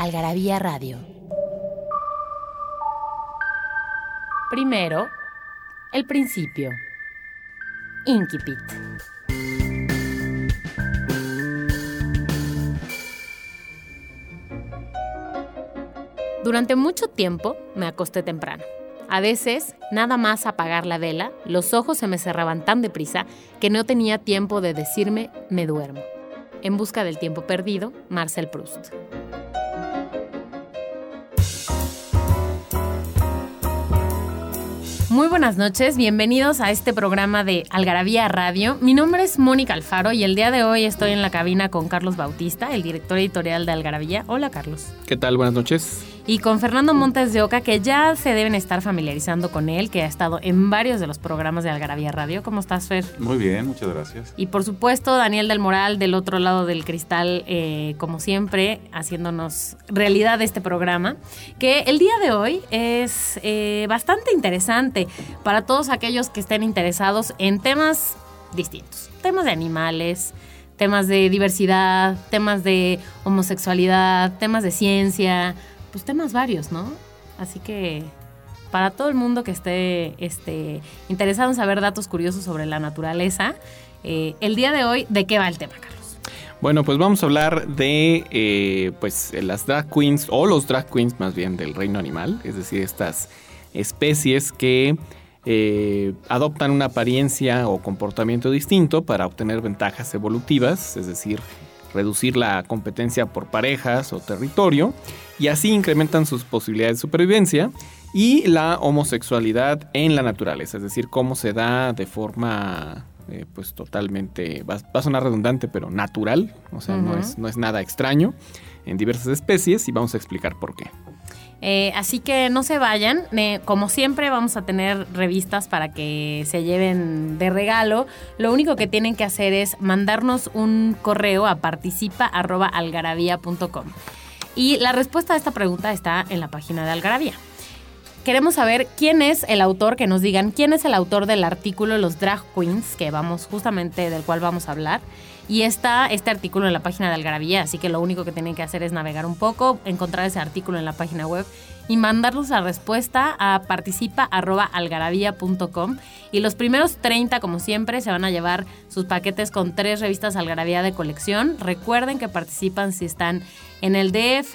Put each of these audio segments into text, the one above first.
Algarabía Radio. Primero, el principio. Inquipit. Durante mucho tiempo me acosté temprano. A veces, nada más apagar la vela, los ojos se me cerraban tan deprisa que no tenía tiempo de decirme me duermo. En busca del tiempo perdido, Marcel Proust. Muy buenas noches, bienvenidos a este programa de Algarabía Radio. Mi nombre es Mónica Alfaro y el día de hoy estoy en la cabina con Carlos Bautista, el director editorial de Algarabía. Hola Carlos. ¿Qué tal? Buenas noches y con Fernando Montes de Oca, que ya se deben estar familiarizando con él, que ha estado en varios de los programas de Algarabía Radio. ¿Cómo estás, Fer? Muy bien, muchas gracias. Y por supuesto, Daniel del Moral, del otro lado del cristal, eh, como siempre, haciéndonos realidad este programa, que el día de hoy es eh, bastante interesante para todos aquellos que estén interesados en temas distintos, temas de animales, temas de diversidad, temas de homosexualidad, temas de ciencia, pues temas varios, ¿no? Así que para todo el mundo que esté este, interesado en saber datos curiosos sobre la naturaleza, eh, el día de hoy, ¿de qué va el tema, Carlos? Bueno, pues vamos a hablar de eh, pues las drag queens o los drag queens más bien del reino animal, es decir, estas especies que eh, adoptan una apariencia o comportamiento distinto para obtener ventajas evolutivas, es decir, reducir la competencia por parejas o territorio y así incrementan sus posibilidades de supervivencia y la homosexualidad en la naturaleza, es decir, cómo se da de forma eh, pues totalmente, va, a sonar redundante, pero natural, o sea, no, es, no es nada extraño en diversas especies y vamos a explicar por qué. Eh, así que no se vayan. Eh, como siempre vamos a tener revistas para que se lleven de regalo. Lo único que tienen que hacer es mandarnos un correo a participa.algarabía.com. Y la respuesta a esta pregunta está en la página de Algarabía. Queremos saber quién es el autor, que nos digan quién es el autor del artículo Los Drag Queens, que vamos justamente del cual vamos a hablar. Y está este artículo en la página de Algarabía, así que lo único que tienen que hacer es navegar un poco, encontrar ese artículo en la página web y mandarnos la respuesta a participa.algarabía.com. Y los primeros 30, como siempre, se van a llevar sus paquetes con tres revistas Algarabía de colección. Recuerden que participan si están en el DF,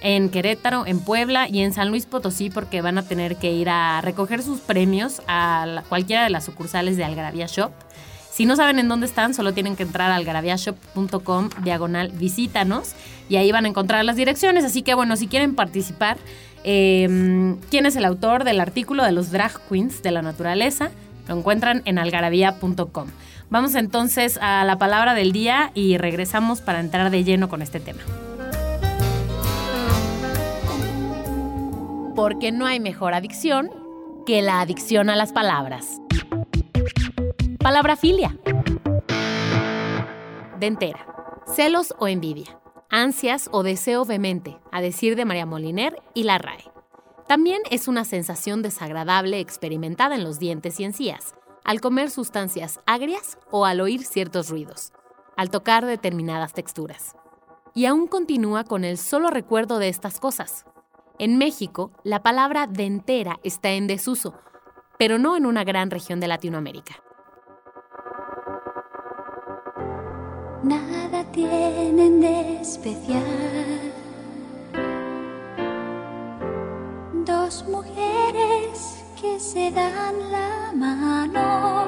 en Querétaro, en Puebla y en San Luis Potosí porque van a tener que ir a recoger sus premios a cualquiera de las sucursales de Algarabía Shop. Si no saben en dónde están, solo tienen que entrar al garaviashop.com diagonal visítanos y ahí van a encontrar las direcciones. Así que bueno, si quieren participar, em, ¿quién es el autor del artículo de los drag queens de la naturaleza? Lo encuentran en algarabía.com. Vamos entonces a la palabra del día y regresamos para entrar de lleno con este tema. Porque no hay mejor adicción que la adicción a las palabras. Palabra filia. Dentera. Celos o envidia. Ansias o deseo vehemente, a decir de María Moliner y la RAE. También es una sensación desagradable experimentada en los dientes y encías, al comer sustancias agrias o al oír ciertos ruidos, al tocar determinadas texturas. Y aún continúa con el solo recuerdo de estas cosas. En México, la palabra dentera está en desuso, pero no en una gran región de Latinoamérica. Nada tienen de especial. Dos mujeres que se dan la mano.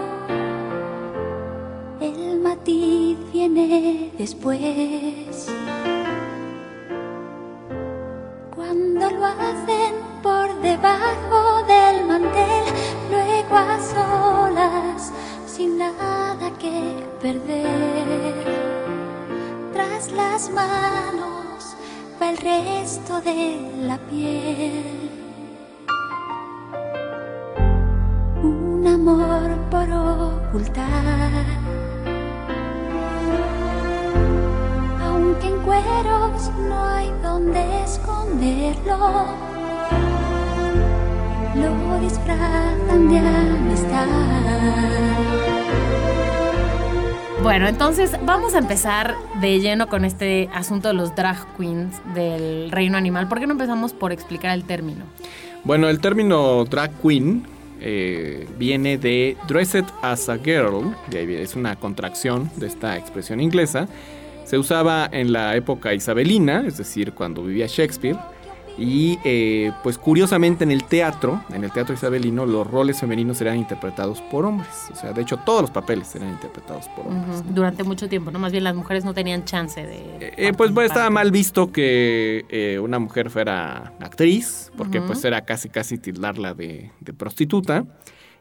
El matiz viene después. Cuando lo hacen por debajo del mantel, luego a solas sin nada que perder. Tras las manos tapa el resto de la piel. Un amor por ocultar. Aunque en cueros no hay donde esconderlo, lo disfrazan de amistad. Bueno, entonces vamos a empezar de lleno con este asunto de los drag queens del reino animal. ¿Por qué no empezamos por explicar el término? Bueno, el término drag queen eh, viene de dressed as a girl, es una contracción de esta expresión inglesa. Se usaba en la época isabelina, es decir, cuando vivía Shakespeare. Y eh, pues curiosamente en el teatro, en el teatro isabelino, los roles femeninos eran interpretados por hombres. O sea, de hecho todos los papeles eran interpretados por hombres. Durante mucho tiempo, ¿no? Más bien las mujeres no tenían chance de... Eh, eh, pues, pues, estaba mal visto que eh, una mujer fuera actriz, porque pues era casi casi tildarla de, de prostituta.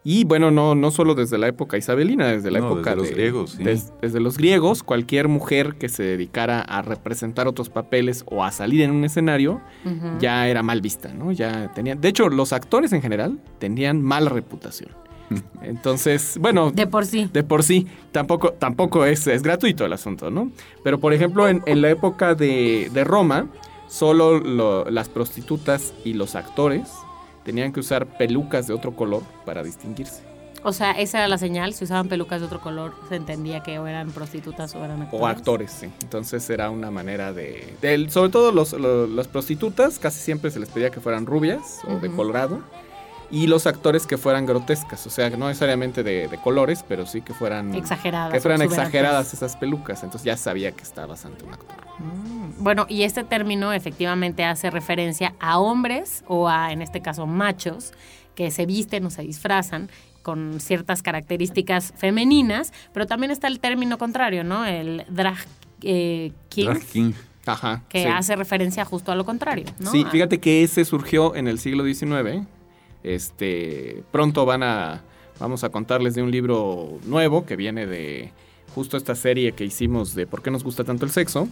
Y bueno, no, no solo desde la época isabelina, desde la No, época desde los de- griegos, sí. des- desde los griegos, cualquier mujer que se dedicara a representar otros papeles o a salir en un escenario, ya era mal vista, ¿no? Ya tenían, de hecho, los actores en general tenían mala reputación. Entonces, bueno, De por sí. de por sí, tampoco, tampoco es, es gratuito el asunto, ¿no? Pero por ejemplo, en, en la época de, de Roma, solo lo- las prostitutas y los actores tenían que usar pelucas de otro color para distinguirse. O sea, esa era la señal. Si usaban pelucas de otro color, se entendía que o eran prostitutas o eran actores. O actores, sí. Entonces era una manera de... sobre todo los, lo- las prostitutas, casi siempre se les pedía que fueran rubias o de colorado. Y los actores que fueran grotescas, o sea, no necesariamente de, de colores, pero sí que fueran... Exageradas. Que fueran exageradas esas pelucas. Entonces ya sabía que estabas ante un actor. Mm, Bueno, y este término efectivamente hace referencia a hombres o a, en este caso, machos que se visten o se disfrazan con ciertas características femeninas, pero también está el término contrario, ¿no? El drag eh, king, Drag King. Ajá. que sí. hace referencia justo a lo contrario, ¿no? Sí, A- fíjate que ese surgió en el siglo XIX. Este, pronto van a, vamos a contarles de un libro nuevo que viene de justo esta serie que hicimos de ¿Por qué nos gusta tanto el sexo?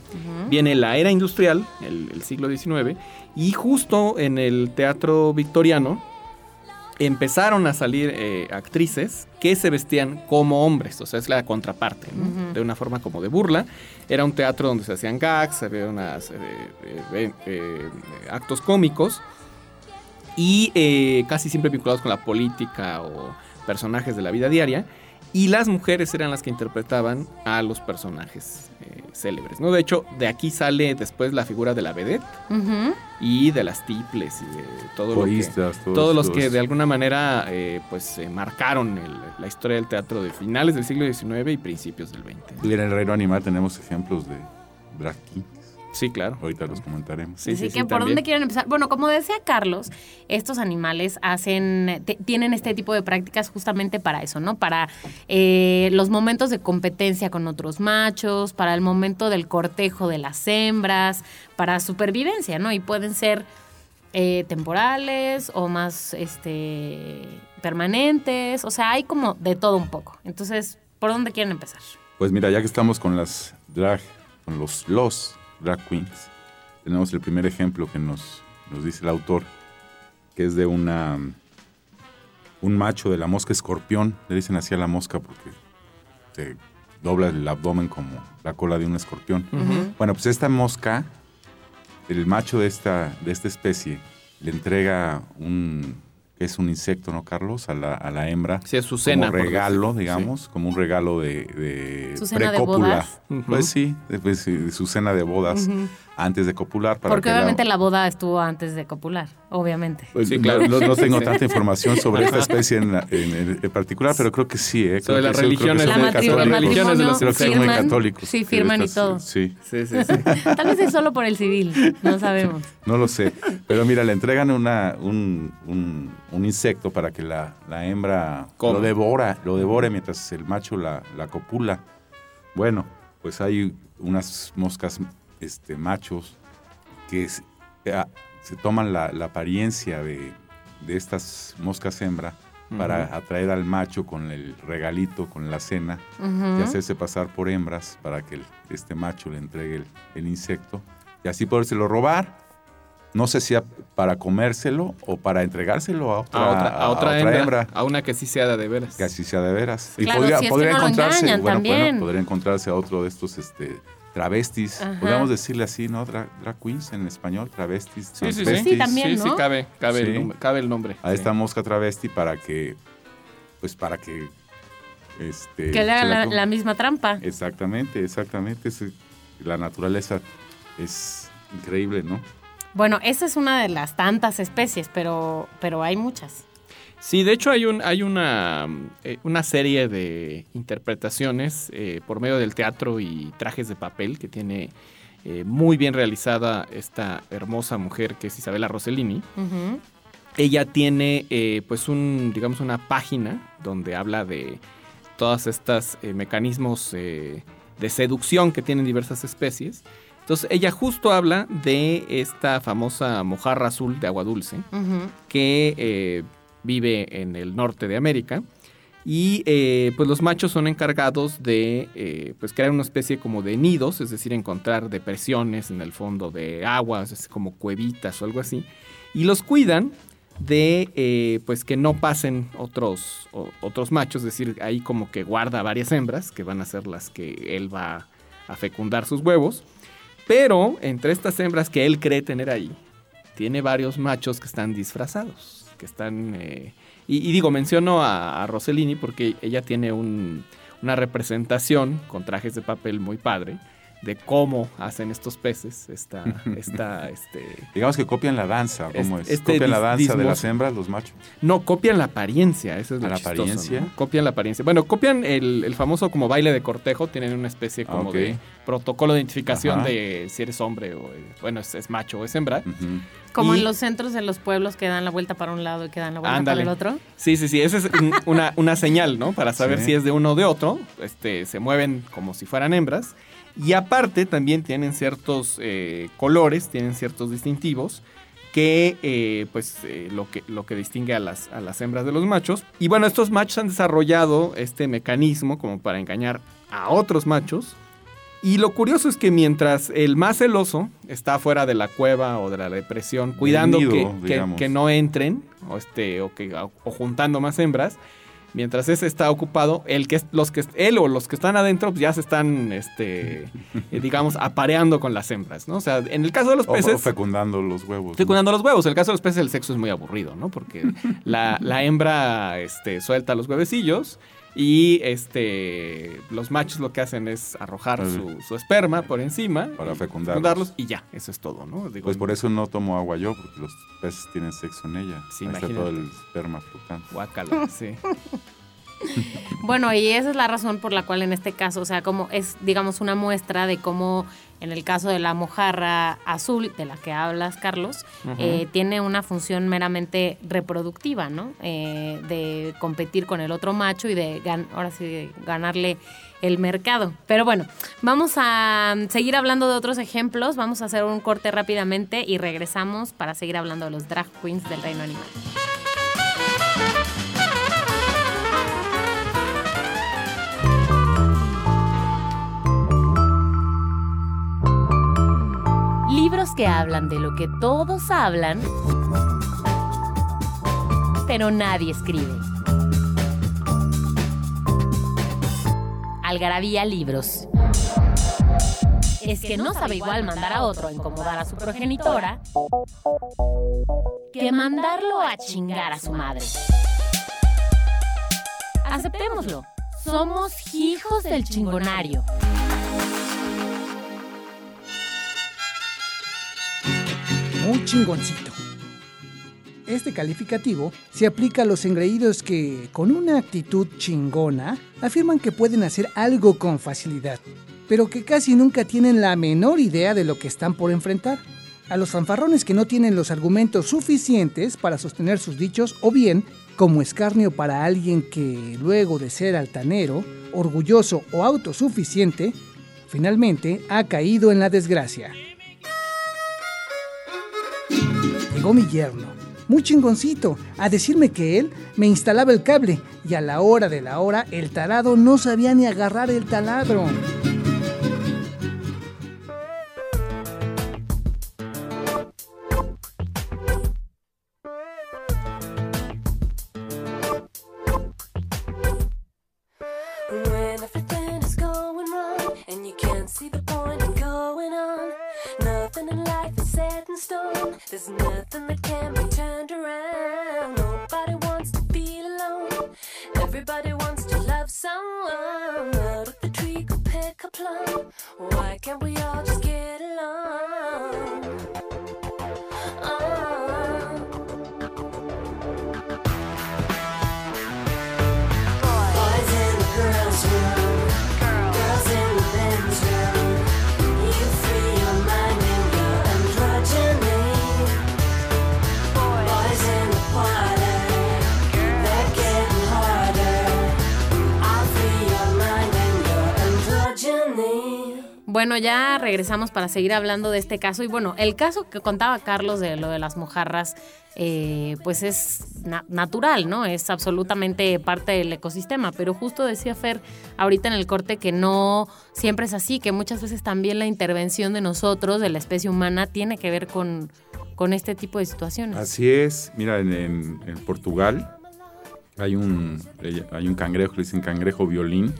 Viene la era industrial, el, el siglo XIX, y justo en el teatro victoriano empezaron a salir eh, actrices que se vestían como hombres, o sea, es la contraparte, de una forma como de burla. Era un teatro donde se hacían gags, había unas, eh, eh, actos cómicos y eh, casi siempre vinculados con la política o personajes de la vida diaria. Y las mujeres eran las que interpretaban a los personajes eh, célebres, ¿no? De hecho, de aquí sale después la figura de la vedette y de las tiples y de todo lo que, todos, todos los que de alguna manera eh, pues eh, marcaron el- la historia del teatro de finales del siglo XIX y principios del XX. Y en el reino animal tenemos ejemplos de kings. Sí, claro. Ahorita los comentaremos. Sí, Así sí, que sí, por también. dónde quieren empezar. Bueno, como decía Carlos, estos animales hacen, te- tienen este tipo de prácticas justamente para eso, ¿no? Para eh, los momentos de competencia con otros machos, para el momento del cortejo de las hembras, para supervivencia, ¿no? Y pueden ser eh, temporales o más este permanentes. O sea, hay como de todo un poco. Entonces, ¿por dónde quieren empezar? Pues mira, ya que estamos con las drag, con los los drag queens, tenemos el primer ejemplo que nos, nos dice el autor, que es de una un macho de la mosca escorpión, le dicen así a la mosca porque se dobla el abdomen como la cola de un escorpión. Bueno, pues esta mosca, el macho de esta, de esta especie, le entrega un, que es un insecto, ¿no, Carlos? A la, a la hembra. Sí, es su cena. como regalo, digamos, como un regalo de, de ¿Su cena de precópula. bodas? Pues sí, de, pues, sí, de su cena de bodas. Antes de copular. Para Porque que obviamente la boda estuvo antes de copular, obviamente. Pues, Sí, no- claro. No, no tengo Sí. tanta información sobre esta especie en, la- en- en particular, pero creo que sí. ¿eh? Creo Sobre las religiones La matri- religiones de matrimonio los Creo que son muy firman, católicos. sí, firman y todo. Sí, Sí, sí, sí. Tal vez es solo por el civil, no sabemos. no lo sé. Pero mira, le entregan una, un, un- un insecto para que la, la hembra lo devora, lo devore mientras el macho la, la copula. Bueno, pues hay unas moscas este, machos que es- eh, se toman la, la apariencia de, de estas moscas hembra para atraer al macho con el regalito, con la cena, y hacerse pasar por hembras para que el- este macho le entregue el, el insecto y así podérselo robar. No sé si a- para comérselo o para entregárselo a otra, A otra, a otra hembra, hembra. A una que sí sea de veras. Que así sea de veras. Claro, si no bueno, también. bueno, podría encontrarse a otro de estos este, travestis. Ajá. Podríamos decirle así, ¿no? Dra- drag queens en español, travestis, Sí, sí, sí. Sí, también, Sí, sí, ¿no? cabe, cabe, Sí. El, nombre, cabe el nombre. a sí. esta mosca travesti para que, pues para que, este, Que le haga la, misma trampa. Exactamente, exactamente. Es- la naturaleza es increíble, ¿no? Bueno, esa es una de las tantas especies, pero, pero hay muchas. Sí, de hecho hay, un, hay una, eh, una serie de interpretaciones eh, por medio del teatro y trajes de papel que tiene eh, muy bien realizada esta hermosa mujer que es Isabela Rossellini. Ella tiene pues un, digamos, una página donde habla de todas estas mecanismos de seducción que tienen diversas especies. Entonces ella justo habla de esta famosa mojarra azul de agua dulce que vive en el norte de América. Y eh, pues los machos son encargados de eh, pues crear una especie como de nidos, es decir, encontrar depresiones en el fondo de aguas, como cuevitas o algo así. Y los cuidan de eh, pues que no pasen otros, otros machos, es decir, ahí como que guarda varias hembras que van a ser las que él va a fecundar sus huevos. Pero entre estas hembras que él cree tener ahí, tiene varios machos que están disfrazados, que están... eh, y, digo, menciono a, a Rossellini porque ella tiene un- una representación con trajes de papel muy padre de cómo hacen estos peces, esta, esta, este... Digamos que copian la danza, ¿cómo Es- es? este copian la danza de las hembras, los machos. No, copian la apariencia, eso es lo ¿A la chistoso, apariencia? ¿no? Copian la apariencia. Bueno, copian el, el famoso como baile de cortejo, tienen una especie como de protocolo de identificación Ajá. de si eres hombre o, eh, bueno, es, es macho o es hembra. Como Y- en los centros de los pueblos que dan la vuelta para un lado y que dan la vuelta Ándale. para el otro. Sí, sí, sí, esa es un- una, una señal, ¿no? Para saber Sí. si es de uno o de otro. Este, se mueven como si fueran hembras. Y aparte también tienen ciertos eh, colores, tienen ciertos distintivos que eh, pues eh, lo que lo que distingue a las, a las hembras de los machos. Y bueno, estos machos han desarrollado este mecanismo como para engañar a otros machos. Y lo curioso es que mientras el más celoso está fuera de la cueva o de la depresión, cuidando nido, que, que- que no entren o, este, o, que, o juntando más hembras, mientras ese está ocupado, el que, los que, él o los que están adentro pues, ya se están, este, eh, digamos, apareando con las hembras, ¿no? O sea, en el caso de los O- o peces... fecundando los huevos. ¿no? Fecundando los huevos. En el caso de los peces, el sexo es muy aburrido, ¿no? Porque la, la hembra este, suelta los huevecillos y este, los machos lo que hacen es arrojar su, su esperma por encima. Para fecundarlos. y ya, eso es todo, ¿no? Digo, Pues por eso no tomo agua yo, porque los peces tienen sexo en ella. Sí, Ahí está todo el esperma flotando. Guácala, sí. Bueno, y esa es la razón por la cual en este caso, o sea, como es, digamos, una muestra de cómo en el caso de la mojarra azul, de la que hablas, Carlos, eh, tiene una función meramente reproductiva, ¿no? Eh, de competir con el otro macho y de, gan- ahora sí, de ganarle el mercado. Pero bueno, vamos a mm, seguir hablando de otros ejemplos, vamos a hacer un corte rápidamente y regresamos para seguir hablando de los drag queens del reino animal. Libros que hablan de lo que todos hablan, pero nadie escribe. Algarabía Libros. Es que no sabe igual mandar a otro a incomodar a su progenitora que mandarlo a chingar a su madre. Aceptémoslo. Somos hijos del chingonario. Muy chingoncito. Este calificativo se aplica a los engreídos que, con una actitud chingona, afirman que pueden hacer algo con facilidad, pero que casi nunca tienen la menor idea de lo que están por enfrentar. A los fanfarrones que no tienen los argumentos suficientes para sostener sus dichos o bien como escarnio para alguien que, luego de ser altanero, orgulloso o autosuficiente, finalmente ha caído en la desgracia. Llegó mi yerno, muy chingoncito, a decirme que él me instalaba el cable y a la hora de la hora el tarado no sabía ni agarrar el taladro. Regresamos para seguir hablando de este caso. Y bueno, el caso que contaba Carlos de lo de las mojarras, eh, pues es na- natural, ¿no? Es absolutamente parte del ecosistema. Pero justo decía Fer ahorita en el corte que no siempre es así, que muchas veces también la intervención de nosotros, de la especie humana, tiene que ver con, con este tipo de situaciones. Así es. Mira, en, Portugal hay un, hay un cangrejo, le dicen cangrejo violín,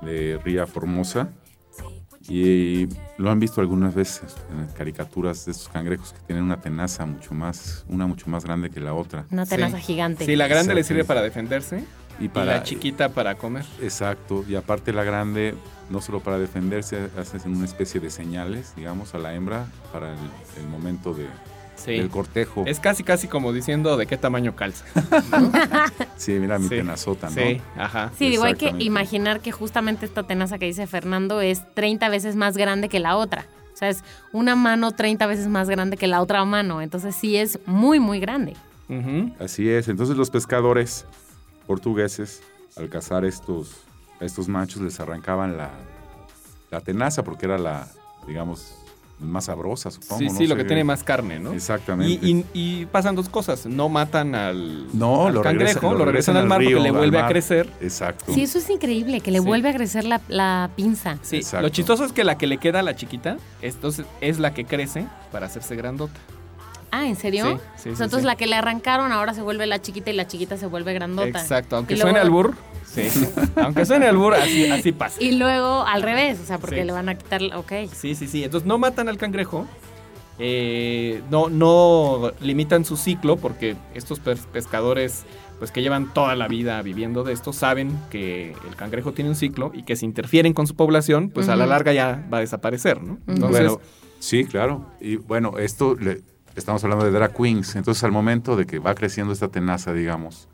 de Ría Formosa. Y lo han visto algunas veces en caricaturas de estos cangrejos que tienen una tenaza mucho más, una mucho más grande que la otra. Una tenaza Sí. gigante. Sí, la grande le sirve para defenderse Y y para la chiquita para comer. Exacto, y aparte la grande, no solo para defenderse, haces una especie de señales, digamos, a la hembra para el, el momento de, Sí. del cortejo. Es casi, casi como diciendo de qué tamaño calza. Sí, mira mi Sí. tenazota, ¿no? Sí, ajá. Sí, digo, hay que imaginar que justamente esta tenaza que dice Fernando es 30 veces más grande que la otra. O sea, es una mano 30 veces más grande que la otra mano. Entonces sí es muy, muy grande. Así es, entonces los pescadores portugueses, al cazar estos, a estos machos, les arrancaban la, la tenaza porque era la, digamos, más sabrosa, supongo. Sí, no sí, lo sé. que tiene más carne, ¿no? Exactamente. Y, y- y pasan dos cosas. No matan al, No, al lo cangrejo, regresan- lo regresan al mar río, porque le vuelve a crecer. Exacto. Sí, eso es increíble, que le Sí. vuelve a crecer la, la pinza. Sí, Exacto. lo chistoso es que la que le queda a la chiquita, entonces es la que crece para hacerse grandota. Ah, ¿en serio? Sí, sí, O sea, sí, entonces sí. la que le arrancaron ahora se vuelve la chiquita y la chiquita se vuelve grandota. Exacto, aunque luego- suene al burro. Sí, aunque suene al burro, así, así pasa. Y luego al revés, o sea, porque Sí. le van a quitar. Ok. Sí, sí, sí. Entonces no matan al cangrejo. eh, no, no limitan su ciclo porque estos pes- pescadores pues que llevan toda la vida viviendo de esto saben que el cangrejo tiene un ciclo y que si interfieren con su población pues a la larga ya va a desaparecer, ¿no? Entonces, bueno, sí, claro. Y bueno, esto le- estamos hablando de drag queens. Entonces, al momento de que va creciendo esta tenaza, digamos,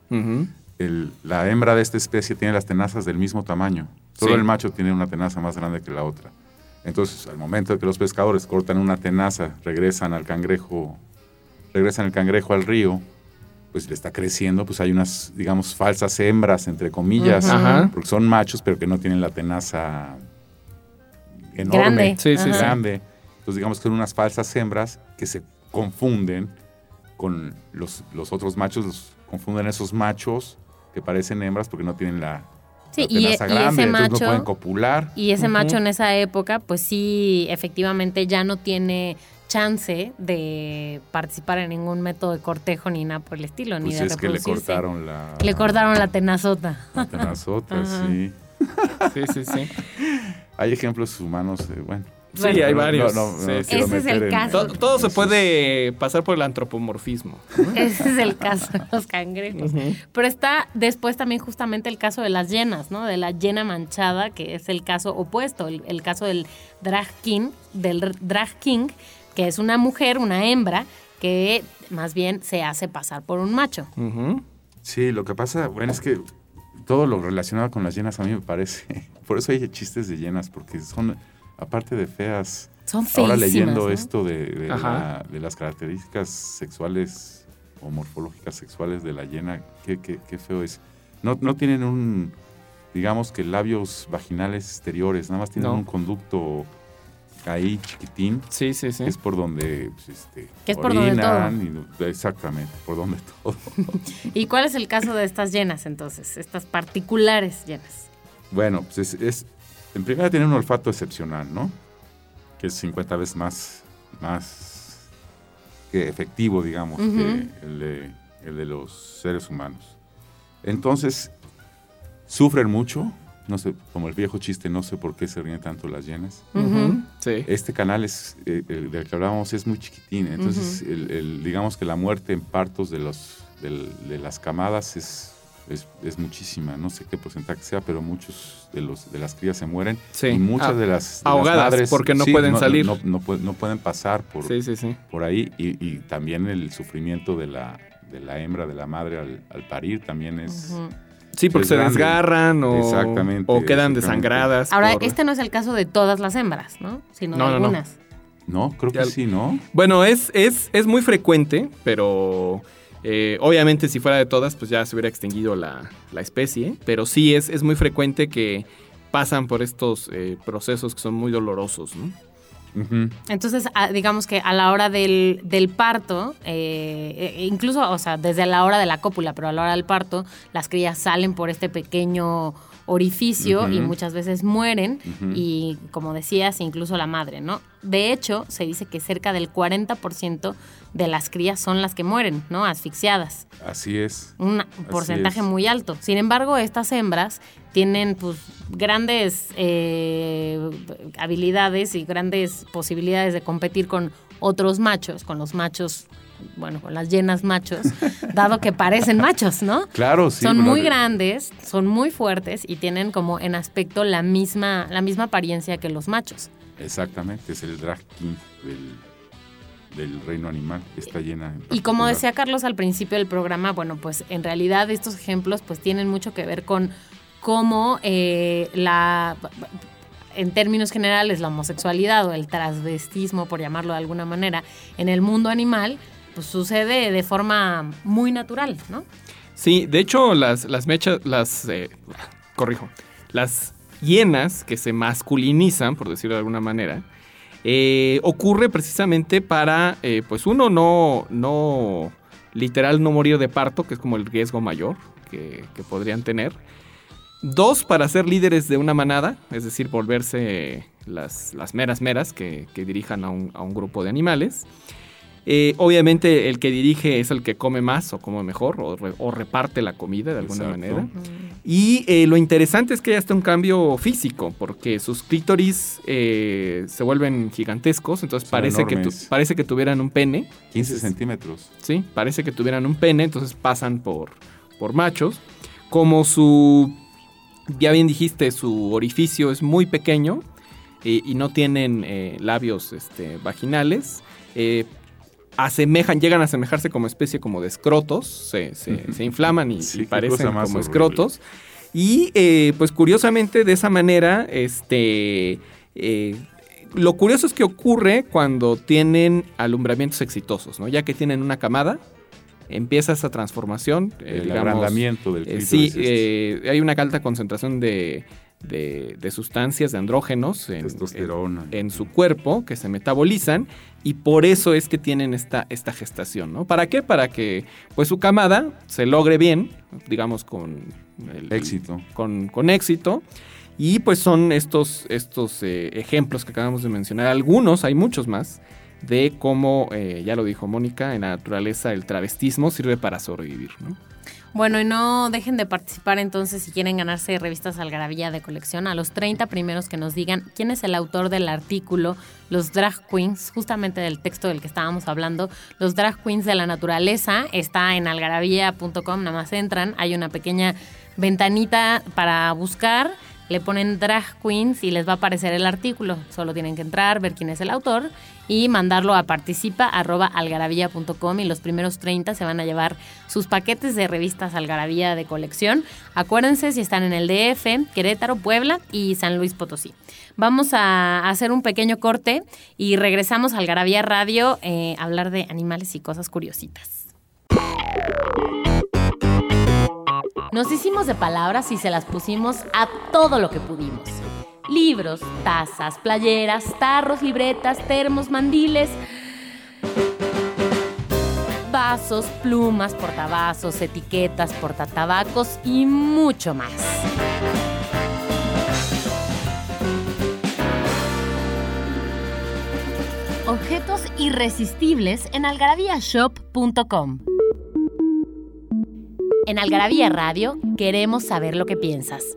el- la hembra de esta especie tiene las tenazas del mismo tamaño. Solo Sí. el macho tiene una tenaza más grande que la otra. Entonces, al momento de que los pescadores cortan una tenaza, regresan al cangrejo, regresan el cangrejo al río, pues le está creciendo, pues hay unas, digamos, falsas hembras, entre comillas, porque son machos, pero que no tienen la tenaza enorme, Grande. Sí, sí, grande. Entonces, digamos que son unas falsas hembras que se confunden con los, los otros machos, los confunden esos machos que parecen hembras porque no tienen la, Sí, la y, grande, ese macho. no pueden copular. Y ese macho en esa época, pues sí, efectivamente ya no tiene chance de participar en ningún método de cortejo ni nada por el estilo, ni Pues de es que le cortaron la, Le cortaron la tenazota. la tenazota, sí. sí, sí, sí. Hay ejemplos humanos, eh, bueno. Sí, Bueno. hay varios. no, no, Sí, no sí. quiero Ese es el en- caso. To- Todo, se puede pasar por el antropomorfismo. Ese es el caso de los cangrejos. Pero está después también justamente el caso de las llenas, ¿no? De la llena manchada, que es el caso opuesto, el, el caso del drag king, del drag king, que es una mujer, una hembra, que más bien se hace pasar por un macho. Sí, lo que pasa, bueno, es que todo lo relacionado con las llenas a mí me parece. Por eso hay chistes de llenas, porque son, aparte de feas, Son ahora leyendo ¿no? esto de, de Ajá. la- de las características sexuales o morfológicas sexuales de la llena, qué, qué- qué feo es. No, no tienen un, digamos que labios vaginales exteriores, nada más tienen No. un conducto ahí chiquitín, Sí, sí, sí. que es por donde pues, este, Que es por donde orinan y- exactamente, por donde todo. ¿Y cuál es el caso de estas llenas entonces? Estas particulares llenas. Bueno, pues es, es- en primera tiene un olfato excepcional, ¿no? Que es 50 veces más, más que efectivo, digamos, que el de, el de los seres humanos. Entonces, sufren mucho no sé, como el viejo chiste, no sé por qué se ríen tanto las llenas. Sí. Este canal es, eh, el del que hablábamos es muy chiquitín, entonces el- el- digamos que la muerte en partos de, los, del- de las camadas es, es, es muchísima, no sé qué porcentaje sea, pero muchos de, los, de las crías se mueren Sí. y muchas Ah, de las, de las ahogadas, madres porque no pueden salir. No, no no pueden pasar por, Sí, sí, sí. por ahí y, y también el sufrimiento de la, de la hembra, de la madre al, al parir también es... Sí, porque se grande. desgarran o, Exactamente, o quedan exactamente. desangradas. Ahora, por- este no es el caso de todas las hembras, ¿no? Sino No, de no, no. algunas. No, creo que Ya- sí, ¿no? Bueno, es, es, es muy frecuente, pero eh, obviamente si fuera de todas, pues ya se hubiera extinguido la, la especie. Pero sí es, es muy frecuente que pasan por estos eh, procesos que son muy dolorosos, ¿no? Entonces, a- digamos que a la hora del, del parto, eh, incluso, o sea, desde la hora de la cópula, pero a la hora del parto, las crías salen por este pequeño orificio y muchas veces mueren y, como decías, incluso la madre, ¿no? De hecho, se dice que cerca del 40% de las crías son las que mueren, ¿no? Asfixiadas. Así es. un porcentaje es. muy alto. Sin embargo, estas hembras tienen pues grandes eh, habilidades y grandes posibilidades de competir con otros machos, con los machos, bueno, con las llenas machos, dado que parecen machos, ¿no? Claro, sí. son muy de- grandes, son muy fuertes y tienen como en aspecto la misma, la misma apariencia que los machos. Exactamente, es el drag king del, del reino animal, está llena. en Y como decía Carlos al principio del programa, bueno, pues en realidad estos ejemplos pues tienen mucho que ver con cómo eh, la en términos generales la homosexualidad o el transvestismo, por llamarlo de alguna manera, en el mundo animal, pues sucede de forma muy natural, ¿no? Sí, de hecho, las, las mechas, las, eh, corrijo, las hienas que se masculinizan, por decirlo de alguna manera, eh, ocurre precisamente para, eh, pues uno, no, no, literal, no morir de parto, que es como el riesgo mayor que, podrían tener. Dos, para ser líderes de una manada, es decir, volverse las, las meras meras que, dirijan a un grupo de animales. Eh, obviamente el que dirige es el que come más o come mejor o, re- o reparte la comida de alguna Exacto. manera. Y eh, lo interesante es que hay hasta un cambio físico, porque sus clítoris eh, se vuelven gigantescos, entonces Son parece que, tu- parece que tuvieran un pene. 15 Entonces, centímetros. Sí, parece que tuvieran un pene, entonces pasan por, por machos. Como su, ya bien dijiste, su orificio es muy pequeño y no tienen eh, labios este, vaginales, eh, asemejan, llegan a asemejarse como especie como de escrotos, se, se- se inflaman y, Sí, y parecen como horrible. escrotos. Y eh, pues curiosamente de esa manera, este... eh, lo curioso es que ocurre cuando tienen alumbramientos exitosos, ¿no? Ya que tienen una camada, empieza esa transformación. eh, el digamos, agrandamiento del eh, sí, es eh, hay una alta concentración de, de- de sustancias, de andrógenos en, testosterona. en- en su cuerpo que se metabolizan y por eso es que tienen esta, esta gestación, ¿no? ¿Para qué? Para que pues su camada se logre bien, digamos con el- Éxito. Con, con éxito. Y pues son estos, estos eh, ejemplos que acabamos de mencionar, algunos, hay muchos más, de cómo, eh, ya lo dijo Mónica, en la naturaleza el travestismo sirve para sobrevivir, ¿no? Bueno, y no dejen de participar entonces si quieren ganarse revistas Algarabía de colección. A los 30 primeros que nos digan quién es el autor del artículo, los drag queens, justamente del texto del que estábamos hablando, los drag queens de la naturaleza, está en algarabía.com, nada más entran, hay una pequeña ventanita para buscar. Le ponen drag queens y les va a aparecer el artículo. Solo tienen que entrar, ver quién es el autor y mandarlo a participa.algarabía.com y los primeros 30 se van a llevar sus paquetes de revistas Algarabía de colección. Acuérdense si están en el DF, Querétaro, Puebla y San Luis Potosí. Vamos a hacer un pequeño corte y regresamos a Algarabía Radio eh, a hablar de animales y cosas curiositas. Nos hicimos de palabras y se las pusimos a todo lo que pudimos. Libros, tazas, playeras, tarros, libretas, termos, mandiles, vasos, plumas, portavasos, etiquetas, portatabacos y mucho más. Objetos irresistibles en algarabíashop.com. En Algarabía Radio queremos saber lo que piensas.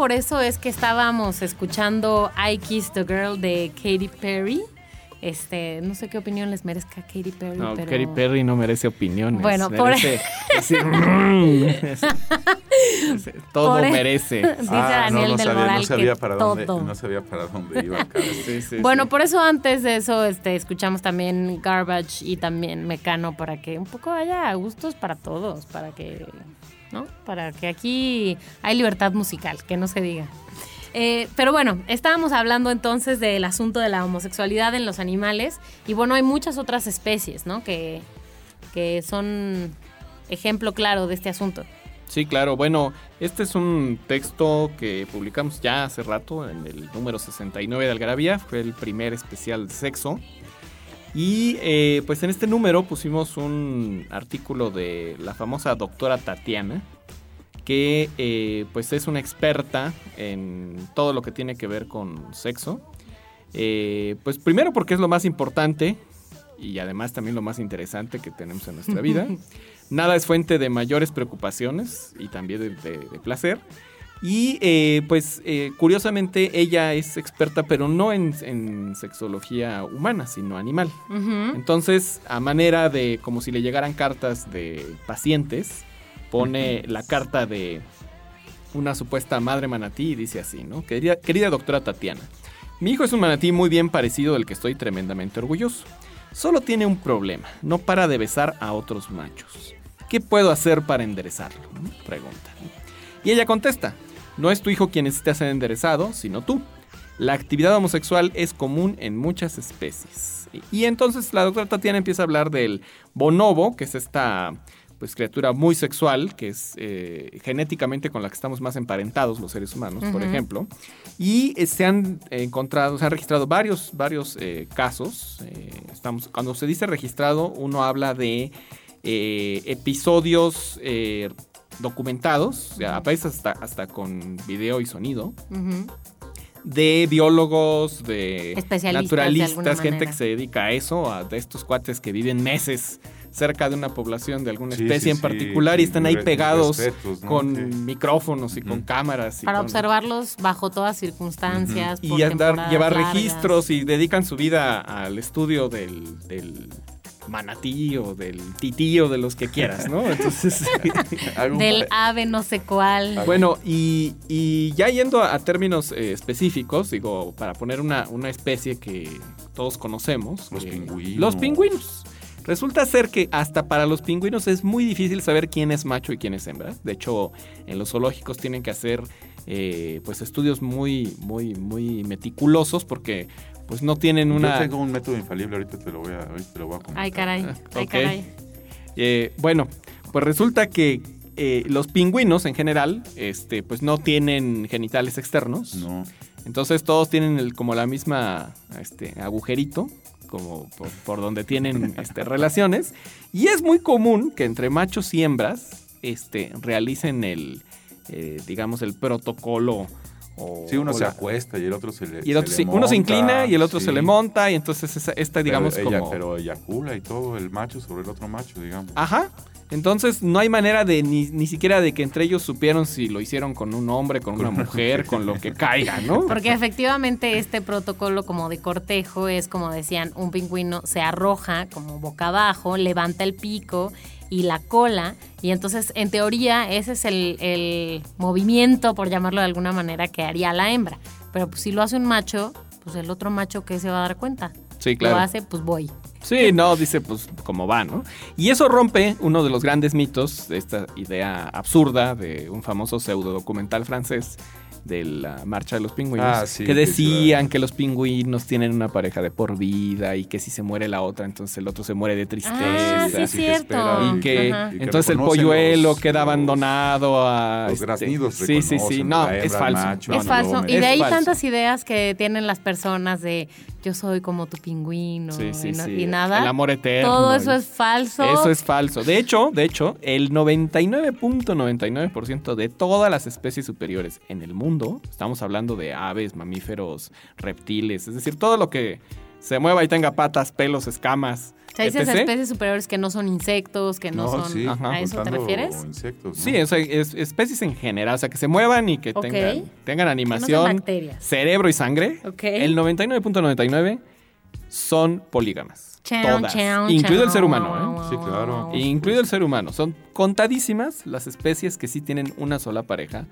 Por eso es que estábamos escuchando I Kissed a Girl de Katy Perry. Este, no sé qué opinión les merezca Katy Perry, No, pero... Katy Perry no merece opiniones. Bueno, por- merece decir, "Mm". Es- es- todo Por- merece. Dice Ah, Daniel del sabía, Moral no sabía que para todo. dónde, no sabía para dónde iba. Sí, sí, Bueno, sí. por eso antes de eso este, escuchamos también Garbage y también Mecano para que un poco haya gustos para todos, para que, ¿no? Para que aquí hay libertad musical, que no se diga. Eh, pero bueno, estábamos hablando entonces del asunto de la homosexualidad en los animales y bueno, hay muchas otras especies, ¿no? Que, que son ejemplo claro de este asunto. Sí, claro. Bueno, este es un texto que publicamos ya hace rato, en el número 69 de Algarabía. Fue el primer especial de sexo. Y eh, pues en este número pusimos un artículo de la famosa doctora Tatiana, que eh, pues es una experta en todo lo que tiene que ver con sexo. Eh, pues primero porque es lo más importante y además también lo más interesante que tenemos en nuestra vida. Nada es fuente de mayores preocupaciones y también de, de- de placer. Y eh, pues eh, curiosamente ella es experta pero no en, en sexología humana, sino animal. Entonces, a manera de como si le llegaran cartas de pacientes, pone la carta de una supuesta madre manatí y dice así, ¿no? Querida, querida doctora Tatiana, mi hijo es un manatí muy bien parecido del que estoy tremendamente orgulloso. Solo tiene un problema, no para de besar a otros machos. ¿Qué puedo hacer para enderezarlo? Pregunta. Y ella contesta, no es tu hijo quien necesita ser enderezado, sino tú. La actividad homosexual es común en muchas especies. Y, entonces la doctora Tatiana empieza a hablar del bonobo, que es esta pues, criatura muy sexual, que es eh, genéticamente con la que estamos más emparentados los seres humanos, por ejemplo. Y eh, se han encontrado, se han registrado varios, varios eh, casos. Estamos, cuando se dice registrado, uno habla de episodios documentados, a veces hasta, hasta con video y sonido, de biólogos, de Especialistas, de alguna naturalistas, gente manera. que se dedica a eso, a de estos cuates que viven meses cerca de una población de alguna especie sí, en sí, particular y están ahí pegados respetos, ¿no? con Sí. micrófonos y con cámaras. Y Para con- observarlos bajo todas circunstancias. por y andar, llevar largas. registros y dedican su vida al estudio del, del manatí o del titío de los que quieras, ¿no? Entonces, Del ave no sé cuál. bueno, y, y ya yendo a, a términos eh, específicos, digo, para poner una, una especie que todos conocemos. Los que- pingüinos. Los pingüinos. Resulta ser que hasta para los pingüinos es muy difícil saber quién es macho y quién es hembra. De hecho, en los zoológicos tienen que hacer eh, pues estudios muy, muy, muy meticulosos porque pues no tienen una... Yo tengo un método infalible, ahorita te lo voy a, te lo voy a comentar. Ay, caray. Ay, Ok. caray. Eh, bueno, pues resulta que eh, los pingüinos en general, este, pues no tienen genitales externos. No. Entonces todos tienen el- como la misma este, agujerito, como por, por donde tienen este, relaciones. Y es muy común que entre machos y hembras este, realicen el, eh, digamos, el protocolo o- Sí, uno o se la- acuesta y el otro se le y el otro, se sí, le uno se inclina y el otro se le monta y entonces esa- esta Pero digamos ella- como... Pero eyacula y todo, el macho sobre el otro macho, digamos. Ajá. Entonces no hay manera de ni, ni siquiera de que entre ellos supieron si lo hicieron con un hombre, con una mujer, con lo que caiga, ¿no? Porque efectivamente este protocolo como de cortejo es como decían, un pingüino se arroja como boca abajo, levanta el pico y la cola y entonces en teoría ese es el, el movimiento, por llamarlo de alguna manera, que haría la hembra. Pero pues, si lo hace un macho, pues el otro macho que se va a dar cuenta. Sí, claro. Lo hace, pues voy. Sí, no, dice pues como va, ¿no? Y eso rompe uno de los grandes mitos de esta idea absurda de un famoso pseudo documental francés de la marcha de los pingüinos Ah, sí, que decían que los pingüinos tienen una pareja de por vida y que si se muere la otra entonces el otro se muere de tristeza Ah, sí, es cierto. y que Ajá. Y que entonces el polluelo los- queda abandonado a los este, graznidos sí sí sí no es falso macho, es no, falso. no, y de ahí falso. tantas ideas que tienen las personas de yo soy como tu pingüino Sí, sí, y, no- sí. y nada. El amor eterno. Todo eso es falso. Eso es falso. De hecho, de hecho, el 99.99% de todas las especies superiores en el mundo, estamos hablando de aves, mamíferos, reptiles, es decir, todo lo que se mueva y tenga patas, pelos, escamas, O sea, dices especies superiores que no son insectos, que no, son... sí, Ajá. ¿A eso te refieres? insectos, ¿no? Sí, o sea, es- especies en general, o sea, que se muevan y que tengan, tengan Que animación, no son bacterias. cerebro y sangre. El 99.99 son polígamas. Chao, todas, chao, incluido el ser humano, ¿eh? Sí, claro. Incluido el ser humano. Son contadísimas las especies que sí tienen una sola pareja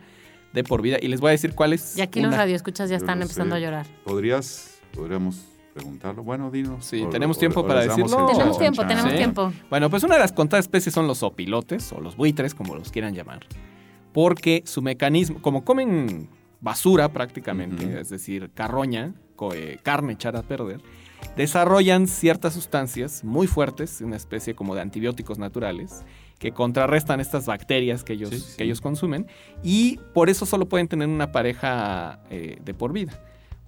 de por vida. Y les voy a decir cuáles. Y aquí los una- radioescuchas ya están no empezando sé. a llorar. ¿Podrías, podrías preguntarlo? Bueno, dinos. Sí, O- ¿tenemos o- tiempo o para decirlo? Tenemos chan, tiempo, chan, tenemos chan. tiempo. Bueno, pues una de las contadas especies son los opilotes o los buitres, como los quieran llamar. Porque su mecanismo, como comen basura prácticamente, Ujú. es decir, carroña, eh, carne echada a perder, desarrollan ciertas sustancias muy fuertes, una especie como de antibióticos naturales, que contrarrestan estas bacterias que ellos, Sí, sí. que ellos consumen, y por eso solo pueden tener una pareja eh, de por vida,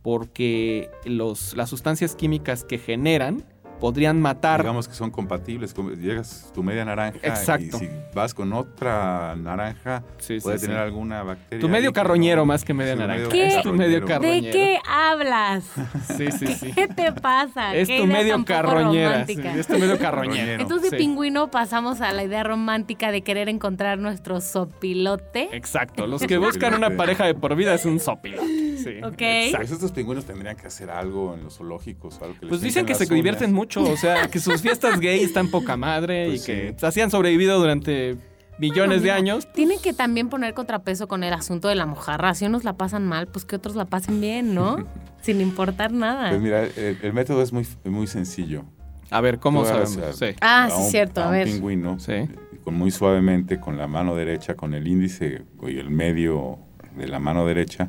porque los, las sustancias químicas que generan podrían matar Digamos que son compatibles. Llegas tu media naranja Exacto. y si vas con otra naranja, Sí, sí, puede sí. tener alguna bacteria. Tu medio carroñero no- más que media naranja. ¿Qué? Es tu medio carroñero. carroñero. ¿De qué hablas? Sí, sí, sí. ¿Qué te pasa? Es ¿Qué tu medio carroñera. es tu medio carroñero. Entonces de Sí. pingüino pasamos a la idea romántica de querer encontrar nuestro sopilote. Exacto. Los que buscan una pareja de por vida es un sópilo. Sí. Ok. exacto. Pues estos pingüinos tendrían que hacer algo en los zoológicos. Algo que les Pues dicen que se divierten uñas. Mucho, o sea, que sus fiestas gay están poca madre Pues y que sí. así han sobrevivido durante millones de mira, años. Tienen que también poner contrapeso con el asunto de la mojarra. Si unos la pasan mal, pues que otros la pasen bien, ¿no? Sin importar nada. Pues mira, el, el método es muy, muy sencillo. A ver, ¿cómo sabemos? a- Sí. Ah, a sí, un- cierto, a un ver. pingüino, Sí. eh, con muy suavemente, con la mano derecha, con el índice y el medio de la mano derecha,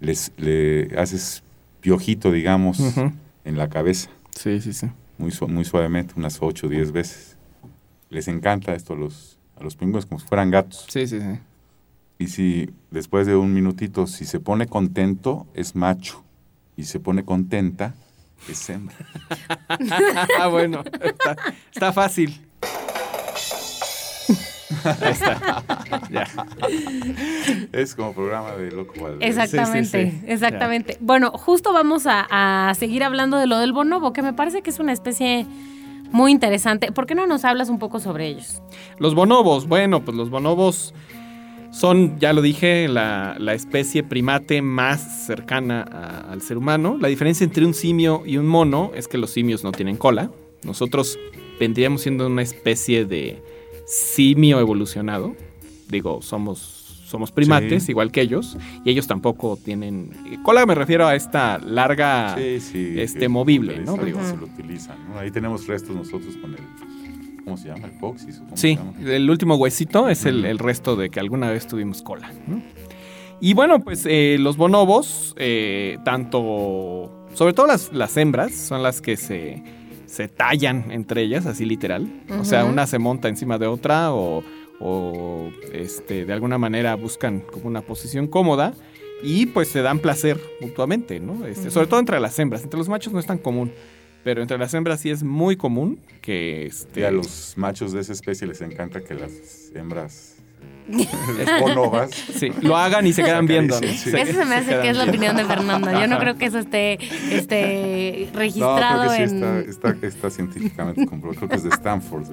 les, le haces piojito, digamos, en la cabeza, Sí, sí, sí. Muy, su- muy suavemente, unas 8 o 10 veces. Les encanta esto a los, a los pingüinos, como si fueran gatos. Sí, sí, sí. Y si después de un minutito, si se pone contento, es macho. Y se pone contenta, es hembra. Ah, bueno, está, está fácil. Ahí está. Ya. es como programa de Loco Valdés. Exactamente, Sí, sí, sí. exactamente. Bueno, justo vamos a, a seguir hablando de lo del bonobo, que me parece que es una especie muy interesante. ¿Por qué no nos hablas un poco sobre ellos? Los bonobos, bueno, pues los bonobos son, ya lo dije, la, la especie primate más cercana a- al ser humano. La diferencia entre un simio y un mono es que los simios no tienen cola. Nosotros vendríamos siendo una especie de simio evolucionado. Digo, somos, somos primates, Sí. igual que ellos, y ellos tampoco tienen... Cola me refiero a esta larga... Sí, sí. este, movible, ¿no? Digo. Se lo utilizan. ¿no? Ahí tenemos restos nosotros con el. ¿Cómo se llama? ¿El coxis? Sí, el último huesito es el, resto de que alguna vez tuvimos cola. ¿no? Y bueno, pues eh, los bonobos, eh, tanto, sobre todo las, las hembras, son las que se, se tallan entre ellas, así literal. O sea, una se monta encima de otra o, o, este, de alguna manera buscan como una posición cómoda y pues se dan placer mutuamente, ¿no? Este, Sobre todo entre las hembras, entre los machos no es tan común. Pero entre las hembras sí es muy común que... Este, Y a los machos de esa especie les encanta que las hembras Bonobas. Sí, lo hagan y se quedan viendo. ¿no? Sí, Eso se me hace que es la opinión de Fernando. Yo no creo que eso esté, esté No, registrado creo que sí en... está, está, está científicamente comprobado. Creo que es de Stanford.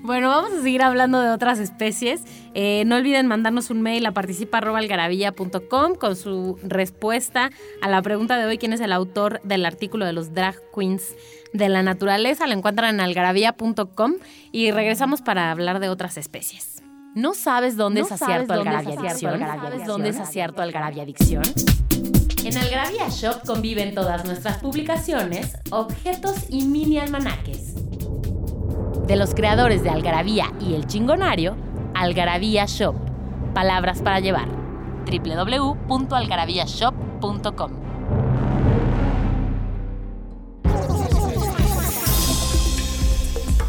Bueno, vamos a seguir hablando de otras especies. Eh, no olviden mandarnos un mail a participa.algarabía.com con su respuesta a la pregunta de hoy, ¿quién es el autor del artículo de los drag queens de la naturaleza? Lo encuentran en algarabía.com y regresamos para hablar de otras especies. ¿No sabes dónde ¿No es acierto algarabia adicción? algarabia ¿Sabes dónde es acierto algarabia adicción? En Algarabía Shop conviven todas nuestras publicaciones, objetos y mini almanaques. De los creadores de Algarabía y El Chingonario, Algarabía Shop. Palabras para llevar. www.algarabíashop.com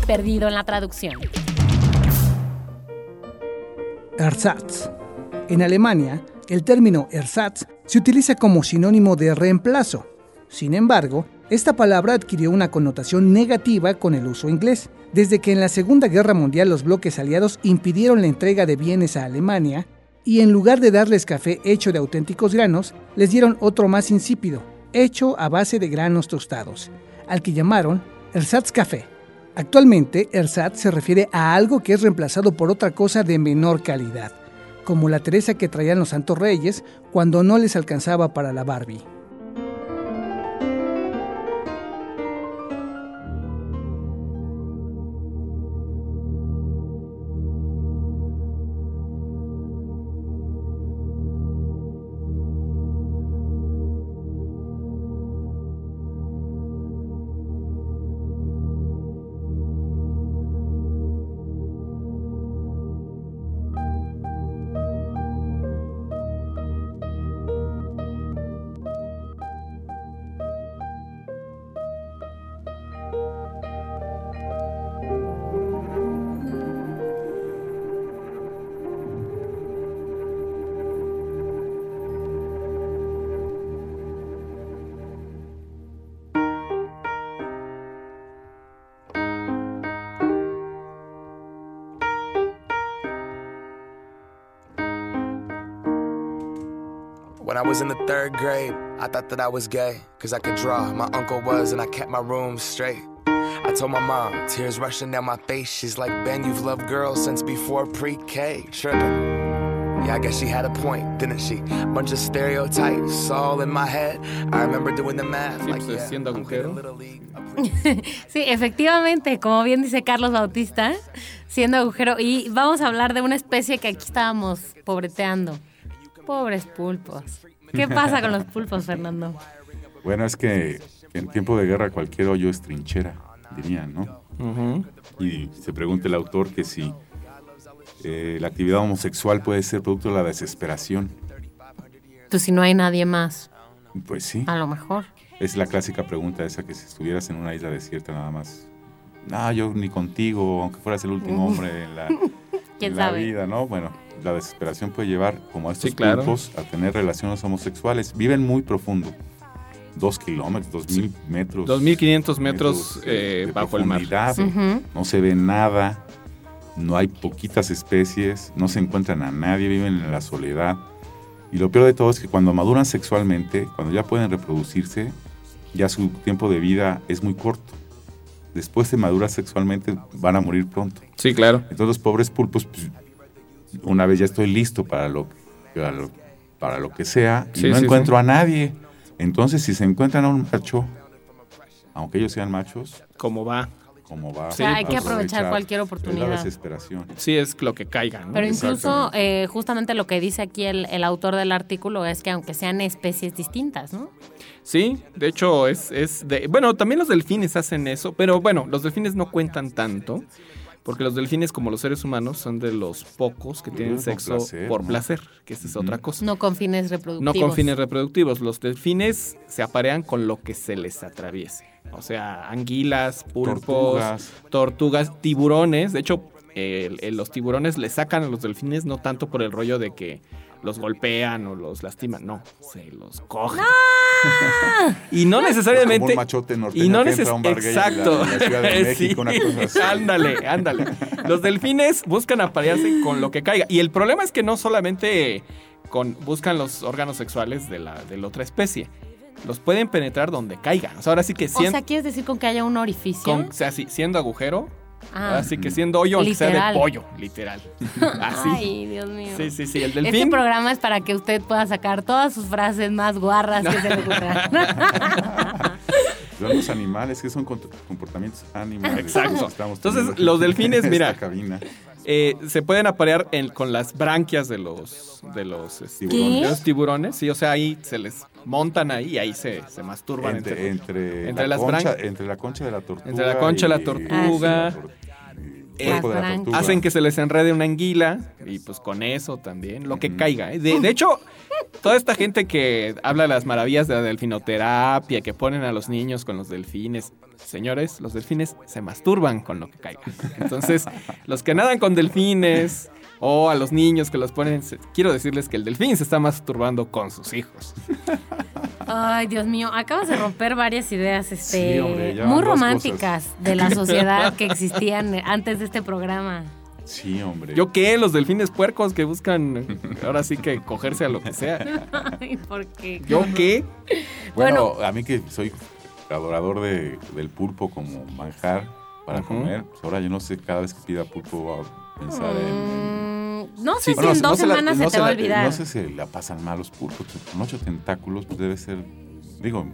Perdido en la traducción. Ersatz. En Alemania, el término Ersatz se utiliza como sinónimo de reemplazo. Sin embargo, esta palabra adquirió una connotación negativa con el uso inglés, desde que en la Segunda Guerra Mundial los bloques aliados impidieron la entrega de bienes a Alemania y en lugar de darles café hecho de auténticos granos, les dieron otro más insípido, hecho a base de granos tostados, al que llamaron Ersatz Café. Actualmente, ersatz se refiere a algo que es reemplazado por otra cosa de menor calidad, como la Teresa que traían los Santos Reyes cuando no les alcanzaba para la Barbie. When I was in the third grade, I thought that I was gay, cause I could draw. My uncle was, and I kept my room straight. I told my mom, tears rushing down my face. She's like, Ben, you've loved girls since before pre K. Tripping. Yeah, I guess she had a point, didn't she? Bunch of stereotypes all in my head. I remember doing the math. Sí, like, yeah, siendo agujero. Sí, efectivamente, como bien dice Carlos Bautista, siendo agujero. Y vamos a hablar de una especie que aquí estábamos pobreteando. Pobres pulpos. ¿Qué pasa con los pulpos, Fernando? Bueno, es que en tiempo de guerra cualquier hoyo es trinchera, dirían, ¿no? Y se pregunta el autor que si eh, la actividad homosexual puede ser producto de la desesperación. Pues si no hay nadie más, Pues sí, a lo mejor. es la clásica pregunta esa que si estuvieras en una isla desierta nada más. No, yo ni contigo, aunque fueras el último hombre en la, ¿Quién en la sabe? vida, ¿no? Bueno, la desesperación puede llevar, como a estos Sí, claro. pulpos, a tener relaciones homosexuales. Viven muy profundo. Dos kilómetros, dos mil metros. 2.500 metros eh, de bajo el mar. profundidad. Ujú. No se ve nada. No hay poquitas especies. No se encuentran a nadie. Viven en la soledad. Y lo peor de todo es que cuando maduran sexualmente, cuando ya pueden reproducirse, ya su tiempo de vida es muy corto. Después de madurar sexualmente, van a morir pronto. Sí, claro. Entonces los pobres pulpos, pues, una vez ya estoy listo para lo, para lo, para lo que sea, y Sí, no sí, encuentro a nadie. Entonces, si se encuentran a un macho, aunque ellos sean machos, Como va. como va? O sea, hay que aprovechar cualquier Es oportunidad. la desesperación. Sí, es lo que caiga, ¿no? Pero incluso eh, justamente lo que dice aquí el, el autor del artículo es que aunque sean especies distintas, ¿no? Sí, de hecho es, es de... Bueno, también los delfines hacen eso, pero bueno, los delfines no cuentan tanto, porque los delfines, como los seres humanos, son de los pocos que tienen sexo placer, por ¿no? placer, que esa es otra cosa. No con fines No reproductivos. con fines reproductivos. Los delfines se aparean con lo que se les atraviese. O sea, anguilas, pulpos, Tortugas. tortugas, tiburones. De hecho, el- el- los tiburones le sacan a los delfines no tanto por el rollo de que los golpean o los lastiman. No, se los cogen. Y no Como necesariamente. un machote norteño Y no en la- Exacto. en la Ciudad de México, Sí, una cosa así. Ándale, ándale. Los delfines buscan aparearse con lo que caiga. Y el problema es que no solamente con, buscan los órganos sexuales de la, de la otra especie. Los pueden penetrar donde caiga. O sea, ahora sí que O sien- sea, ¿quieres decir con que haya un orificio? con- o sea, sí, siendo agujero, Ah. así que siendo hoyo, aunque sea Literal. de pollo, literal. Así. Ay, Dios mío. Sí, sí, sí. El Este delfín. programa es para que usted pueda sacar todas sus frases más guarras que se le ocurran. Son los animales, que son comportamientos animales. Exacto. Entonces, los delfines, esta mira. cabina. Eh, se pueden aparear en- con las branquias de los de los, este, Tiburones. de los tiburones. Sí, o sea, ahí se les montan ahí y ahí se, se masturban Entre, entre, entre, Entre la las concha, entre la concha de la tortuga. Entre la concha de la y- tortuga. y el cuerpo Las de la branquias. tortuga. Hacen que se les enrede una anguila y pues con eso también, lo que caiga. ¿eh? De, de hecho, toda esta gente que habla de las maravillas de la delfinoterapia, que ponen a los niños con los delfines, señores, los delfines se masturban con lo que caiga. Entonces, los que nadan con delfines o a los niños que los ponen, quiero decirles que el delfín se está masturbando con sus hijos. Ay, Dios mío, acabas de romper varias ideas este, Sí, hombre, ya muy románticas de la sociedad que existían antes de este programa. Sí, hombre. ¿Yo qué? Los delfines puercos que buscan ahora sí que cogerse a lo que sea. Ay, ¿por qué? ¿Yo qué? bueno, a mí que soy adorador de, del pulpo como manjar para comer, pues ahora yo no sé, cada vez que pida pulpo voy a pensar en- en... Mm, no sé Sí, si Bueno, en no dos se la- semanas no se te va a olvidar. No sé si la pasan mal los pulpos, con ocho tentáculos pues debe ser, digo,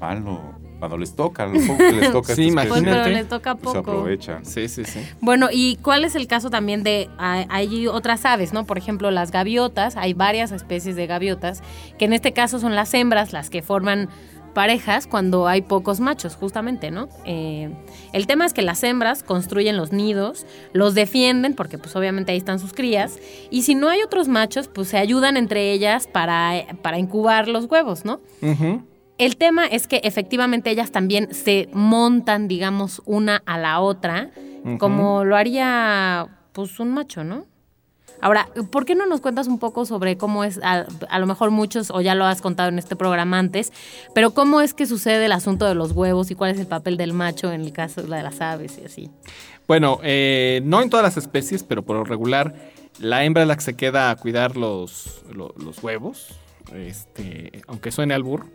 malo. Cuando les toca, lo poco que les toca Sí, esta Pues, pero Imagínate. les toca pues, se poco. aprovechan. Sí, sí, sí. Bueno, ¿y cuál es el caso también de, hay, hay otras aves, ¿no? Por ejemplo, las gaviotas, hay varias especies de gaviotas, que en este caso son las hembras las que forman parejas cuando hay pocos machos, justamente, ¿no? Eh, el tema es que las hembras construyen los nidos, los defienden, porque pues obviamente ahí están sus crías, y si no hay otros machos, pues se ayudan entre ellas para, para incubar los huevos, ¿no? Ujú. El tema es que efectivamente ellas también se montan, digamos, una a la otra, como lo haría pues un macho, ¿no? Ahora, ¿por qué no nos cuentas un poco sobre cómo es, a, a lo mejor muchos, o ya lo has contado en este programa antes, pero cómo es que sucede el asunto de los huevos y cuál es el papel del macho en el caso de las aves y así? Bueno, eh, no en todas las especies, pero por lo regular, la hembra es la que se queda a cuidar los, lo- los huevos, este, aunque suene al burro.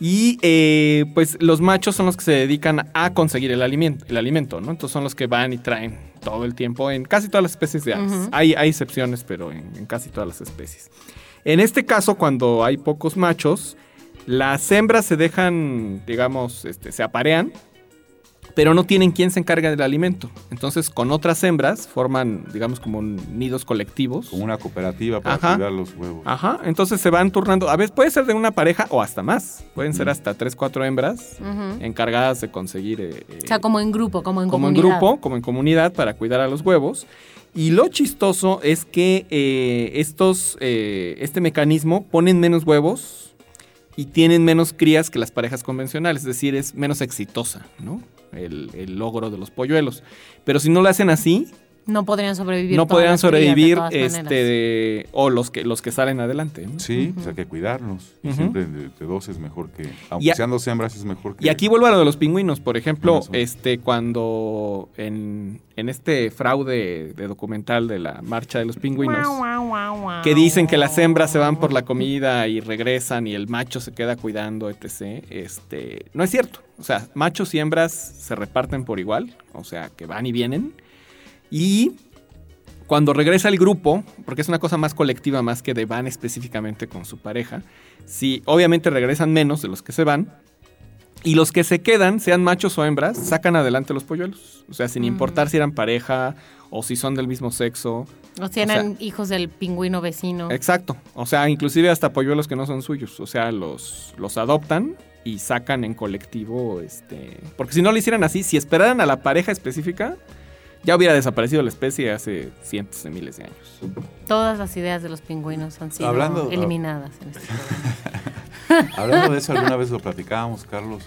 Y eh, pues los machos son los que se dedican a conseguir el alimento, el alimento, ¿no? Entonces son los que van y traen todo el tiempo en casi todas las especies de aves. Hay, hay excepciones, pero en, en casi todas las especies. En este caso, cuando hay pocos machos, las hembras se dejan, digamos, este, se aparean pero no tienen quien se encargue del alimento. Entonces, con otras hembras forman, digamos, como nidos colectivos. Como una cooperativa para Ajá. cuidar los huevos. Ajá, entonces se van turnando. A veces puede ser de una pareja o hasta más. Pueden ser hasta tres, cuatro hembras encargadas de conseguir. eh, eh, O sea, como en grupo, como en como en comunidad. grupo, como en comunidad, para cuidar a los huevos. Y lo chistoso es que eh, estos, eh, este mecanismo ponen menos huevos y tienen menos crías que las parejas convencionales, es decir, es menos exitosa, ¿no? El, el logro de los polluelos. Pero si no lo hacen así, No podrían sobrevivir. no podrían de sobrevivir, este, de- o los que, los que salen adelante. ¿no? Sí, pues hay que cuidarlos. Ujú. Siempre de, de dos es mejor que. Aunque a- sean dos hembras, es mejor que. Y aquí vuelvo a lo de los pingüinos. Por ejemplo, este, cuando en, en este fraude de documental de la marcha de los pingüinos, que dicen que las hembras se van por la comida y regresan y el macho se queda cuidando, etc. Este, no es cierto. O sea, machos y hembras se reparten por igual, o sea, que van y vienen. Y cuando regresa el grupo, porque es una cosa más colectiva más que de van específicamente con su pareja, si obviamente regresan menos de los que se van, y los que se quedan, sean machos o hembras, sacan adelante los polluelos. O sea, sin importar si eran pareja o si son del mismo sexo. O sea, eran hijos del pingüino vecino. Exacto. O sea, inclusive hasta polluelos que no son suyos. O sea, los, los adoptan y sacan en colectivo, este... Porque si no lo hicieran así, si esperaran a la pareja específica, ya hubiera desaparecido la especie hace cientos de miles de años. Todas las ideas de los pingüinos han sido Hablando- eliminadas en este. Hablando de eso, alguna vez lo platicábamos, Carlos,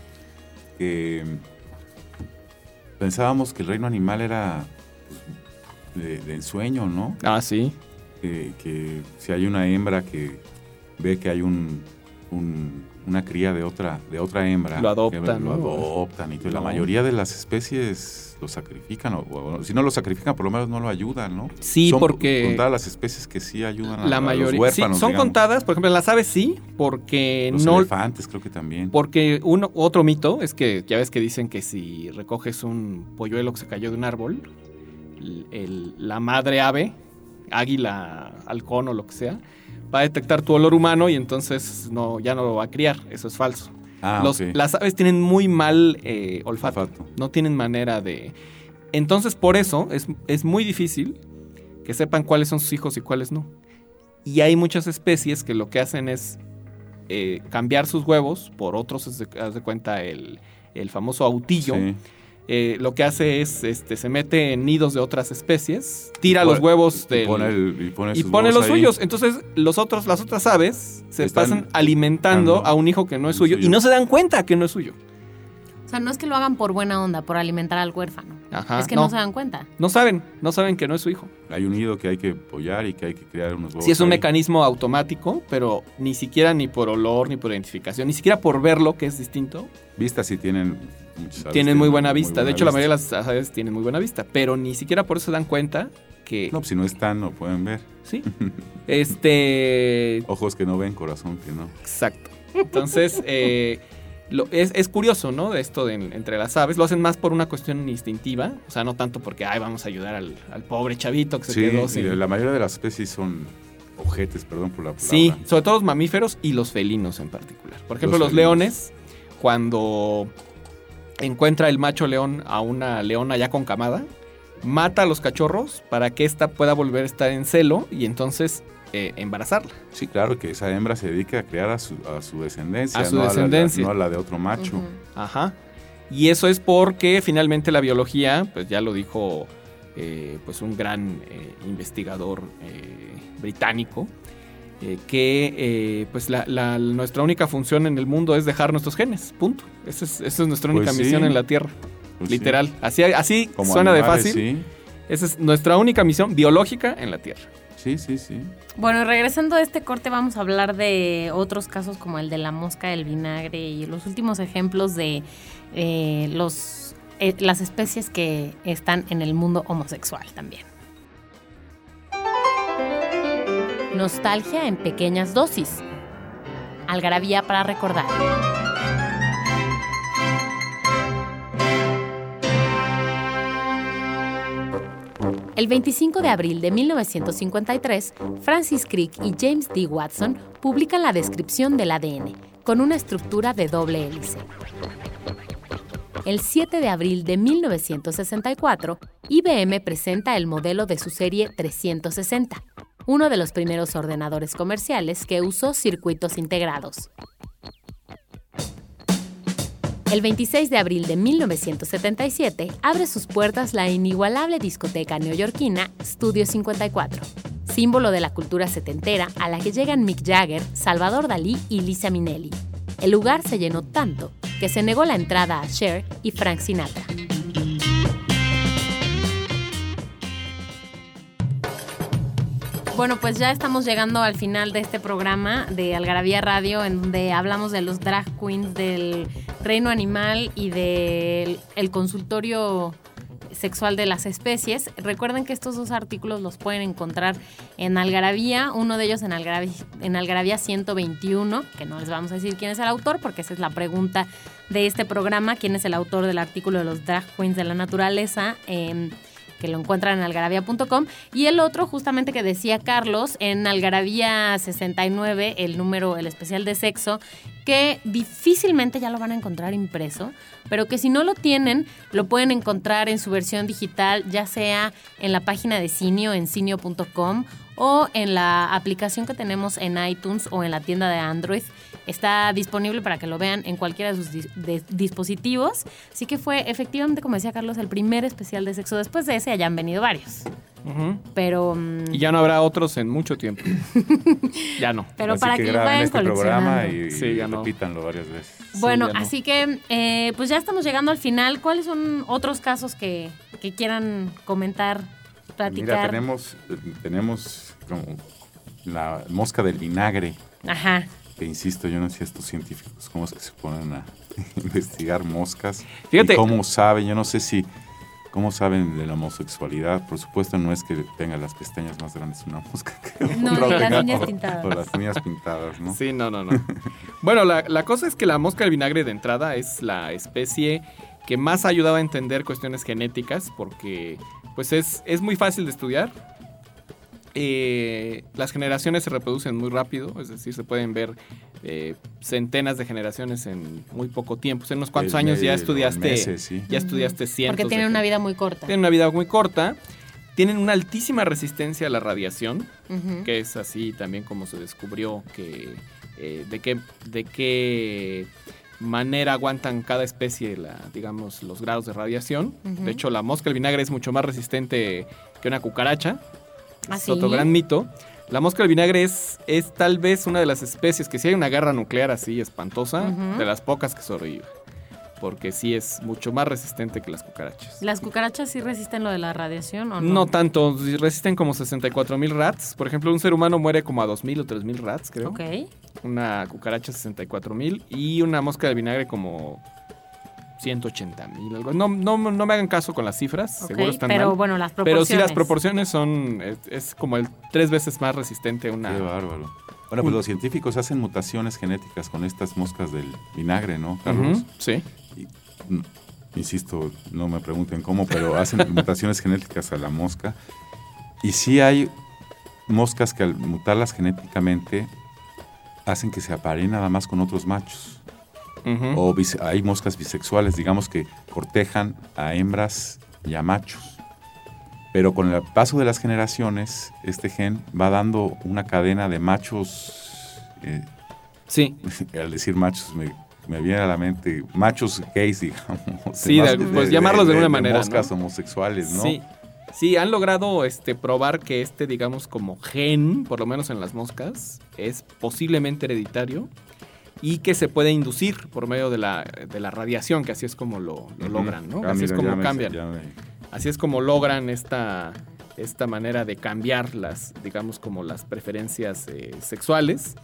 que pensábamos que el reino animal era pues, de, de ensueño, ¿no? Ah, sí. Que, que si hay una hembra que ve que hay un, un una cría de otra, de otra hembra. Lo adoptan, que Lo adoptan y todo. La mayoría de las especies lo sacrifican, o, o si no lo sacrifican, por lo menos no lo ayudan, ¿no? Sí, Son porque- contadas las especies que sí ayudan a, La a mayoría. los sí, huérfanos. son digamos. contadas, por ejemplo, las aves sí, porque Los no. elefantes creo que también. Porque uno, otro mito es que ya ves que dicen que si recoges un polluelo que se cayó de un árbol, el- la madre ave, águila, halcón o lo que sea, va a detectar tu olor humano y entonces no, ya no lo va a criar. Eso es falso. Ah, Los-. Las aves tienen muy mal eh, olfato. Olfato. No tienen manera de... Entonces por eso es, es muy difícil que sepan cuáles son sus hijos y cuáles no. Y hay muchas especies que lo que hacen es eh, cambiar sus huevos por otros, haz de, haz de cuenta el, el famoso autillo. Sí. Eh, lo que hace es, este, se mete en nidos de otras especies, tira Y los huevos y del- pone, el- y pone, y sus pone huevos los ahí. suyos. Entonces, los otros, las otras aves se Están pasan alimentando a un hijo que no es suyo, suyo. y no se dan cuenta que no es suyo. O sea, no es que lo hagan por buena onda, por alimentar al huérfano. Ajá, es que no. se dan cuenta. No saben, no saben que no es su hijo. Hay un nido que hay que apoyar y que hay que crear unos huevos. Sí es un ahí. mecanismo automático, pero ni siquiera ni por olor, ni por identificación, ni siquiera por verlo, que es distinto, Vistas sí tienen tienen muy buena muy vista. buena de hecho, la mayoría de las aves tienen muy buena vista, pero ni siquiera por eso se dan cuenta que... No, pues si no están, no pueden ver. Sí. Este... Ojos que no ven, corazón que no. Exacto. Entonces, eh, lo- es, es curioso, ¿no? Esto de, entre las aves. Lo hacen más por una cuestión instintiva. O sea, no tanto porque, ay, vamos a ayudar al, al pobre chavito que se Sí, quedó sin... la mayoría de las especies son ojetes, perdón por la palabra. Sí, sobre todo los mamíferos y los felinos en particular. Por ejemplo, Los los, leones, cuando encuentra el macho león a una leona ya con camada, mata a los cachorros para que ésta pueda volver a estar en celo y entonces eh, embarazarla. Sí, claro, que esa hembra se dedica a criar a su, a su descendencia. A su no descendencia. A la, no a la de otro macho. Ajá. Y eso es porque finalmente la biología, pues ya lo dijo eh, pues un gran eh, investigador eh, británico, eh, que eh, pues la, la- nuestra única función en el mundo es dejar nuestros genes, punto. Esa es, esa es nuestra Pues única sí. misión en la Tierra, Pues sí. literal. Así, así Como suena de fácil. Sí, Esa es nuestra única misión biológica en la Tierra. sí, sí. sí. Bueno, y regresando a este corte, vamos a hablar de otros casos como el de la mosca del vinagre y los últimos ejemplos de eh, los, eh, las especies que están en el mundo homosexual también. Nostalgia en pequeñas dosis. Algarabía para recordar. El 25 de abril de 1953, Francis Crick y James D. Watson publican la descripción del ADN, con una estructura de doble hélice. El 7 de abril de 1964, IBM presenta el modelo de su serie 360, uno de los primeros ordenadores comerciales que usó circuitos integrados. El 26 de abril de 1977 abre sus puertas la inigualable discoteca neoyorquina Studio 54, símbolo de la cultura setentera a la que llegan Mick Jagger, Salvador Dalí y Lisa Minnelli. El lugar se llenó tanto que se negó la entrada a Cher y Frank Sinatra. Bueno, pues ya estamos llegando al final de este programa de Algarabía Radio, en donde hablamos de los drag queens del reino animal y del el consultorio sexual de las especies. Recuerden que estos dos artículos los pueden encontrar en Algarabía, uno de ellos en Algarabía, en Algarabía 121, que no les vamos a decir quién es el autor, porque esa es la pregunta de este programa, quién es el autor del artículo de los drag queens de la naturaleza. em, que lo encuentran en algarabía.com. Y el otro, justamente que decía Carlos, en Algarabía 69, el número, el especial de sexo, que difícilmente ya lo van a encontrar impreso, pero que si no lo tienen, lo pueden encontrar en su versión digital, ya sea en la página de Cinio, en cinio.com, o en la aplicación que tenemos en iTunes o en la tienda de Android. Está disponible para que lo vean en cualquiera de sus dis- de- dispositivos. Así que fue efectivamente, como decía Carlos, el primer especial de sexo. Después de ese ya han venido varios. Pero, mm, Y ya no habrá otros en mucho tiempo. ya no. pero Así para que que, vayan este programa coleccionando. y, Sí, y ya no. repítanlo varias veces. Bueno, no. así que eh, pues ya estamos llegando al final. ¿Cuáles son otros casos que, que quieran comentar, platicar? Mira, tenemos, tenemos como la mosca del vinagre. Ajá. Que insisto, yo no sé estos científicos cómo es que se ponen a investigar moscas. Fíjate- Y cómo saben, yo no sé si, cómo saben de la homosexualidad. Por supuesto, no es que tenga las pestañas más grandes una mosca que No, otra, las tenga- uñas o- pintadas. O las uñas pintadas, ¿no? Sí, no, no, no. bueno, la, la cosa es que la mosca del vinagre de entrada es la especie que más ha ayudado a entender cuestiones genéticas porque pues es, es muy fácil de estudiar. Eh, las generaciones se reproducen muy rápido, es decir, se pueden ver eh, centenas de generaciones en muy poco tiempo. O sea, en unos cuantos años ya estudiaste, meses, sí. ya estudiaste cientos. Porque tienen una vida muy corta. Tienen una vida muy corta, tienen una altísima resistencia a la radiación que es así también como se descubrió que eh, de qué de qué manera aguantan cada especie la digamos los grados de radiación de hecho la mosca del vinagre es mucho más resistente que una cucaracha ¿Ah, sí? otro gran mito la mosca del vinagre es, es tal vez una de las especies que si hay una guerra nuclear así espantosa de las pocas que sobrevive porque sí es mucho más resistente que las cucarachas ¿Las cucarachas sí resisten lo de la radiación o no? no tanto, resisten como 64 mil rats. Por ejemplo, un ser humano muere como a 2.000 o 3.000 rats, creo. Ok. Una cucaracha 64 mil y una mosca de vinagre como 180 mil. algo. No, no, no me hagan caso con las cifras, seguro están pero mal. bueno, las Pero proporciones. sí las proporciones son, es, es como el tres veces más resistente a una... Qué bárbaro. Bueno, pues los científicos hacen mutaciones genéticas con estas moscas del vinagre, ¿no, Carlos? Sí. Y, mm, insisto, no me pregunten cómo, pero hacen mutaciones genéticas a la mosca. Y sí hay moscas que al mutarlas genéticamente hacen que se apareen nada más con otros machos. O hay moscas bisexuales, digamos que cortejan a hembras y a machos. Pero con el paso de las generaciones, este gen va dando una cadena de machos. eh, Sí. al decir machos, me, me viene a la mente machos gays, digamos. Sí, de- pues llamarlos de alguna manera, Moscas ¿no? homosexuales, ¿no? Sí. Sí, han logrado este, probar que este, digamos, como gen, por lo menos en las moscas, es posiblemente hereditario y que se puede inducir por medio de la, de la radiación, que así es como lo, logran, ¿no? Así es como cambian. Así es como logran esta, esta manera de cambiar las, digamos, como las preferencias eh, sexuales.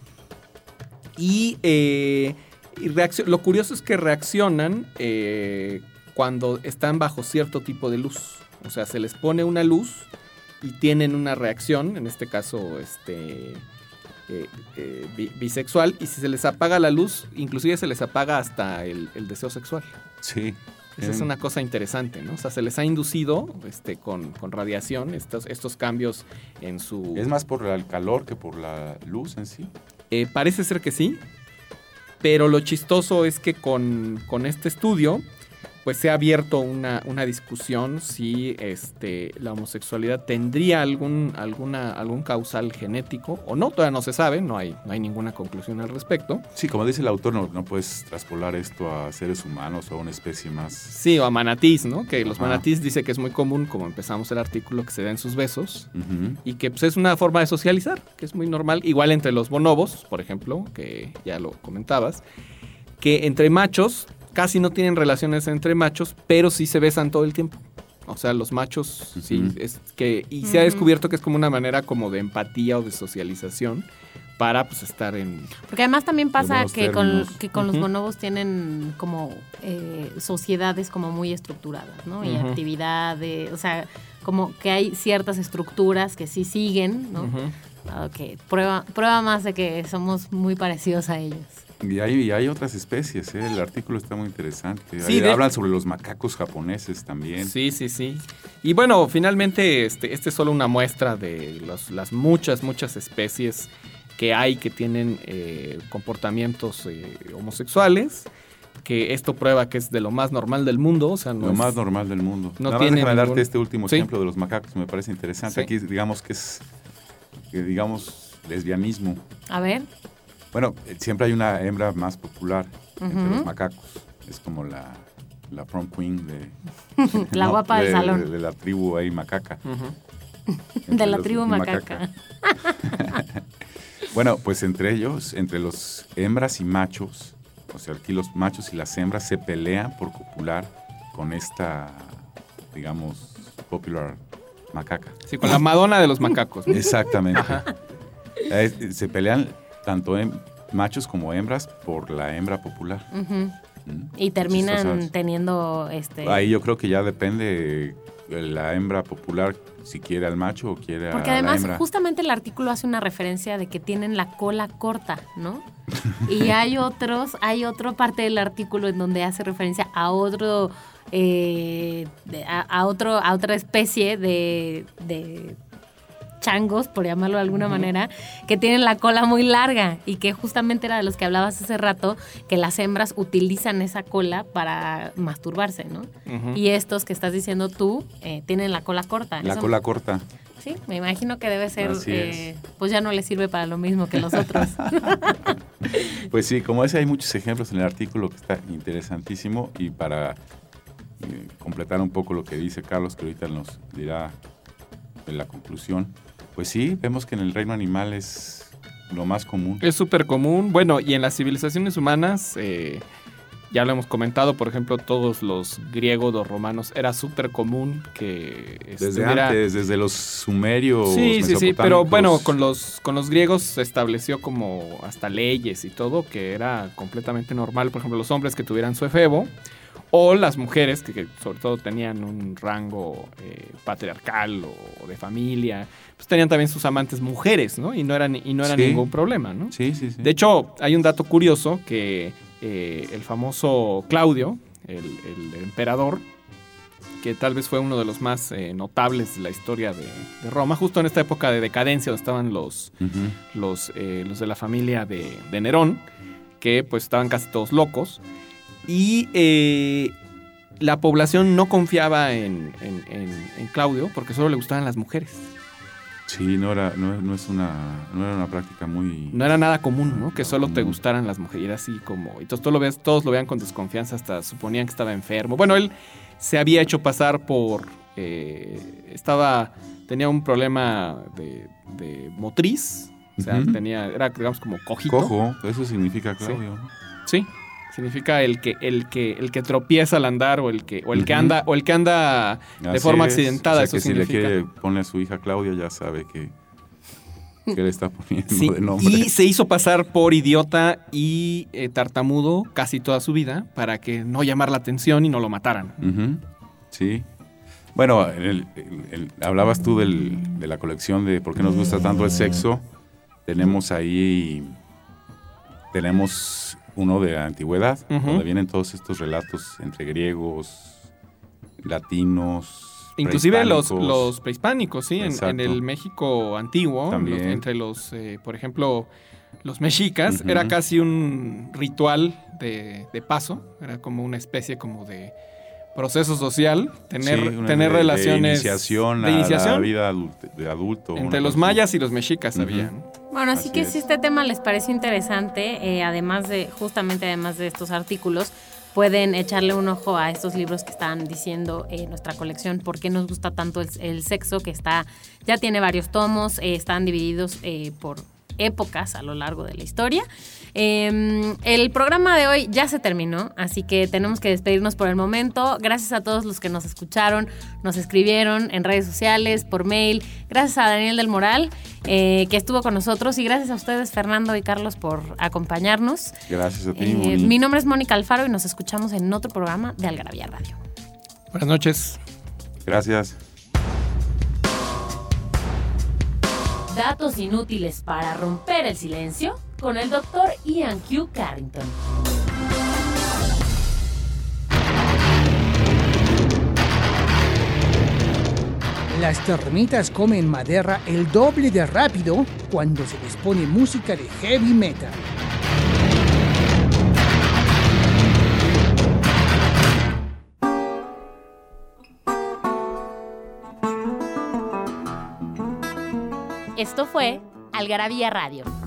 Y, eh, y lo curioso es que reaccionan eh, cuando están bajo cierto tipo de luz. O sea, se les pone una luz y tienen una reacción, en este caso, este... eh, eh, bi- bisexual y si se les apaga la luz, inclusive se les apaga hasta el, el deseo sexual. Sí. Esa es Eh, una cosa interesante, ¿no? O sea, se les ha inducido este, con, con radiación estos, estos cambios en su... Es más por el calor que por la luz en sí. Eh, parece ser que sí, pero lo chistoso es que con, con este estudio, pues se ha abierto una, una discusión si este, la homosexualidad tendría algún, alguna, algún causal genético o no, todavía no se sabe, no hay, no hay ninguna conclusión al respecto. Sí, como dice el autor, no, no puedes traspolar esto a seres humanos o a una especie más. Sí, o a manatís, ¿no? Que los Ajá. manatís dice que es muy común, como empezamos el artículo, que se den sus besos. Y que pues, es una forma de socializar, que es muy normal, igual entre los bonobos, por ejemplo, que ya lo comentabas, que entre machos casi no tienen relaciones entre machos, pero sí se besan todo el tiempo. O sea, los machos, sí, es que, y se ha descubierto que es como una manera como de empatía o de socialización para pues estar en... Porque además también pasa que con, que los bonobos tienen como eh, sociedades como muy estructuradas, ¿no? Y actividades, o sea, como que hay ciertas estructuras que sí siguen, ¿no? Ok, prueba, prueba más de que somos muy parecidos a ellos. Y hay, y hay otras especies, ¿eh? el artículo está muy interesante. Sí, de- hablan sobre los macacos japoneses también. Sí, sí, sí. Y bueno, finalmente este, este es solo una muestra de los- las muchas, muchas especies que hay que tienen eh, comportamientos eh, homosexuales, que esto prueba que es de lo más normal del mundo, o sea, no Lo es- más normal del mundo. no Nada más tiene déjame darte ningún- este último Sí. ejemplo de los macacos, me parece interesante. Sí. Aquí digamos que es, que digamos, lesbianismo. A ver, Bueno, eh, siempre hay una hembra más popular entre los macacos. Es como la, la prom queen de... la ¿no? guapa del de, salón. De, de la tribu ahí macaca. De la tribu macaca. Bueno, pues entre ellos, entre los hembras y machos, o sea, aquí los machos y las hembras se pelean por copular con esta, digamos, popular macaca. Sí, con la Madonna de los macacos. ¿no? Exactamente. Eh, se pelean tanto hem- machos como hembras por la hembra popular. Mm. Y terminan teniendo este. Ahí yo creo que ya depende de la hembra popular si quiere al macho o quiere Porque a la además, hembra. justamente el artículo hace una referencia de que tienen la cola corta, ¿no? Y hay otros, hay otra parte del artículo en donde hace referencia a otro, eh, a, a otro, a otra especie de, de changos, por llamarlo de alguna manera, que tienen la cola muy larga y que justamente era de los que hablabas hace rato, que las hembras utilizan esa cola para masturbarse, ¿no? Y estos que estás diciendo tú eh, tienen la cola corta. La Eso- cola corta. Sí, me imagino que debe ser, eh, es. pues ya no le sirve para lo mismo que los otros. Pues sí, como ese hay muchos ejemplos en el artículo que está interesantísimo y para eh, completar un poco lo que dice Carlos, que ahorita nos dirá en la conclusión, pues sí, vemos que en el reino animal es lo más común. Es súper común. Bueno, y en las civilizaciones humanas, eh, ya lo hemos comentado, por ejemplo, todos los griegos, los romanos, era súper común que Desde estuviera- antes, desde los sumerios. Sí, sí, sí, pero bueno, con los, con los griegos se estableció como hasta leyes y todo, que era completamente normal, por ejemplo, los hombres que tuvieran su efebo, o las mujeres que, que sobre todo tenían un rango eh, patriarcal o de familia, pues tenían también sus amantes mujeres, ¿no? Y no eran, y no era Sí. ningún problema, ¿no? Sí, sí, sí. De hecho, hay un dato curioso que eh, el famoso Claudio, el, el emperador, que tal vez fue uno de los más eh, notables de la historia de, de Roma, justo en esta época de decadencia donde estaban los, los, los de la familia de, de Nerón, que pues estaban casi todos locos. Y eh, la población no confiaba en, en- en- en Claudio porque solo le gustaban las mujeres. Sí, no era, no, no es una, no era una práctica muy... No era nada común, ¿no? Que solo te gustaran las mujeres. Y era así como. Y entonces tú lo ves, todos lo vean con desconfianza, hasta suponían que estaba enfermo. Bueno, él se había hecho pasar por. eh, estaba. Tenía un problema de, de motriz. O sea, Ujú. tenía. Era, digamos, como cojito. Cojo, eso significa Claudio. ¿no? Sí. Significa el que, el que, el que tropieza al andar o el que, o el que anda, o el que anda de Así forma es. accidentada. O sea, eso que si significa. le quiere poner a su hija Claudia, ya sabe que, que le está poniendo Sí, de nombre. y se hizo pasar por idiota y eh, tartamudo casi toda su vida para que no llamar la atención y no lo mataran. Sí. Bueno, el- el- el- hablabas tú del- de la colección de por qué nos gusta tanto el sexo. Tenemos ahí, tenemos uno de la antigüedad, donde vienen todos estos relatos entre griegos, latinos. Inclusive los, prehispánicos. los prehispánicos, sí, en, el México antiguo, los- entre los, eh, por ejemplo, los mexicas, era casi un ritual de, de paso, era como una especie como de proceso social, tener, Sí, tener de- relaciones de iniciación de a iniciación la vida de adulto. entre los mayas y los mexicas había. ¿no? Bueno, así, Así que es. si este tema les pareció interesante, eh, además de, justamente además de estos artículos, pueden echarle un ojo a estos libros que están diciendo eh, nuestra colección, por qué nos gusta tanto el, el sexo, que está, ya tiene varios tomos, eh, están divididos eh, por épocas a lo largo de la historia. Eh, el programa de hoy ya se terminó, así que tenemos que despedirnos por el momento. Gracias a todos los que nos escucharon, nos escribieron en redes sociales, por mail. Gracias a Daniel del Moral, eh, que estuvo con nosotros. Y gracias a ustedes, Fernando y Carlos, por acompañarnos. Gracias a ti. Eh, mi nombre es Mónica Alfaro y nos escuchamos en otro programa de Algarabía Radio. Buenas noches. Gracias. Datos inútiles para romper el silencio con el doctor Ian Q. Carrington. Las termitas comen madera el doble de rápido cuando se les pone música de heavy metal. Esto fue Algarabía Radio.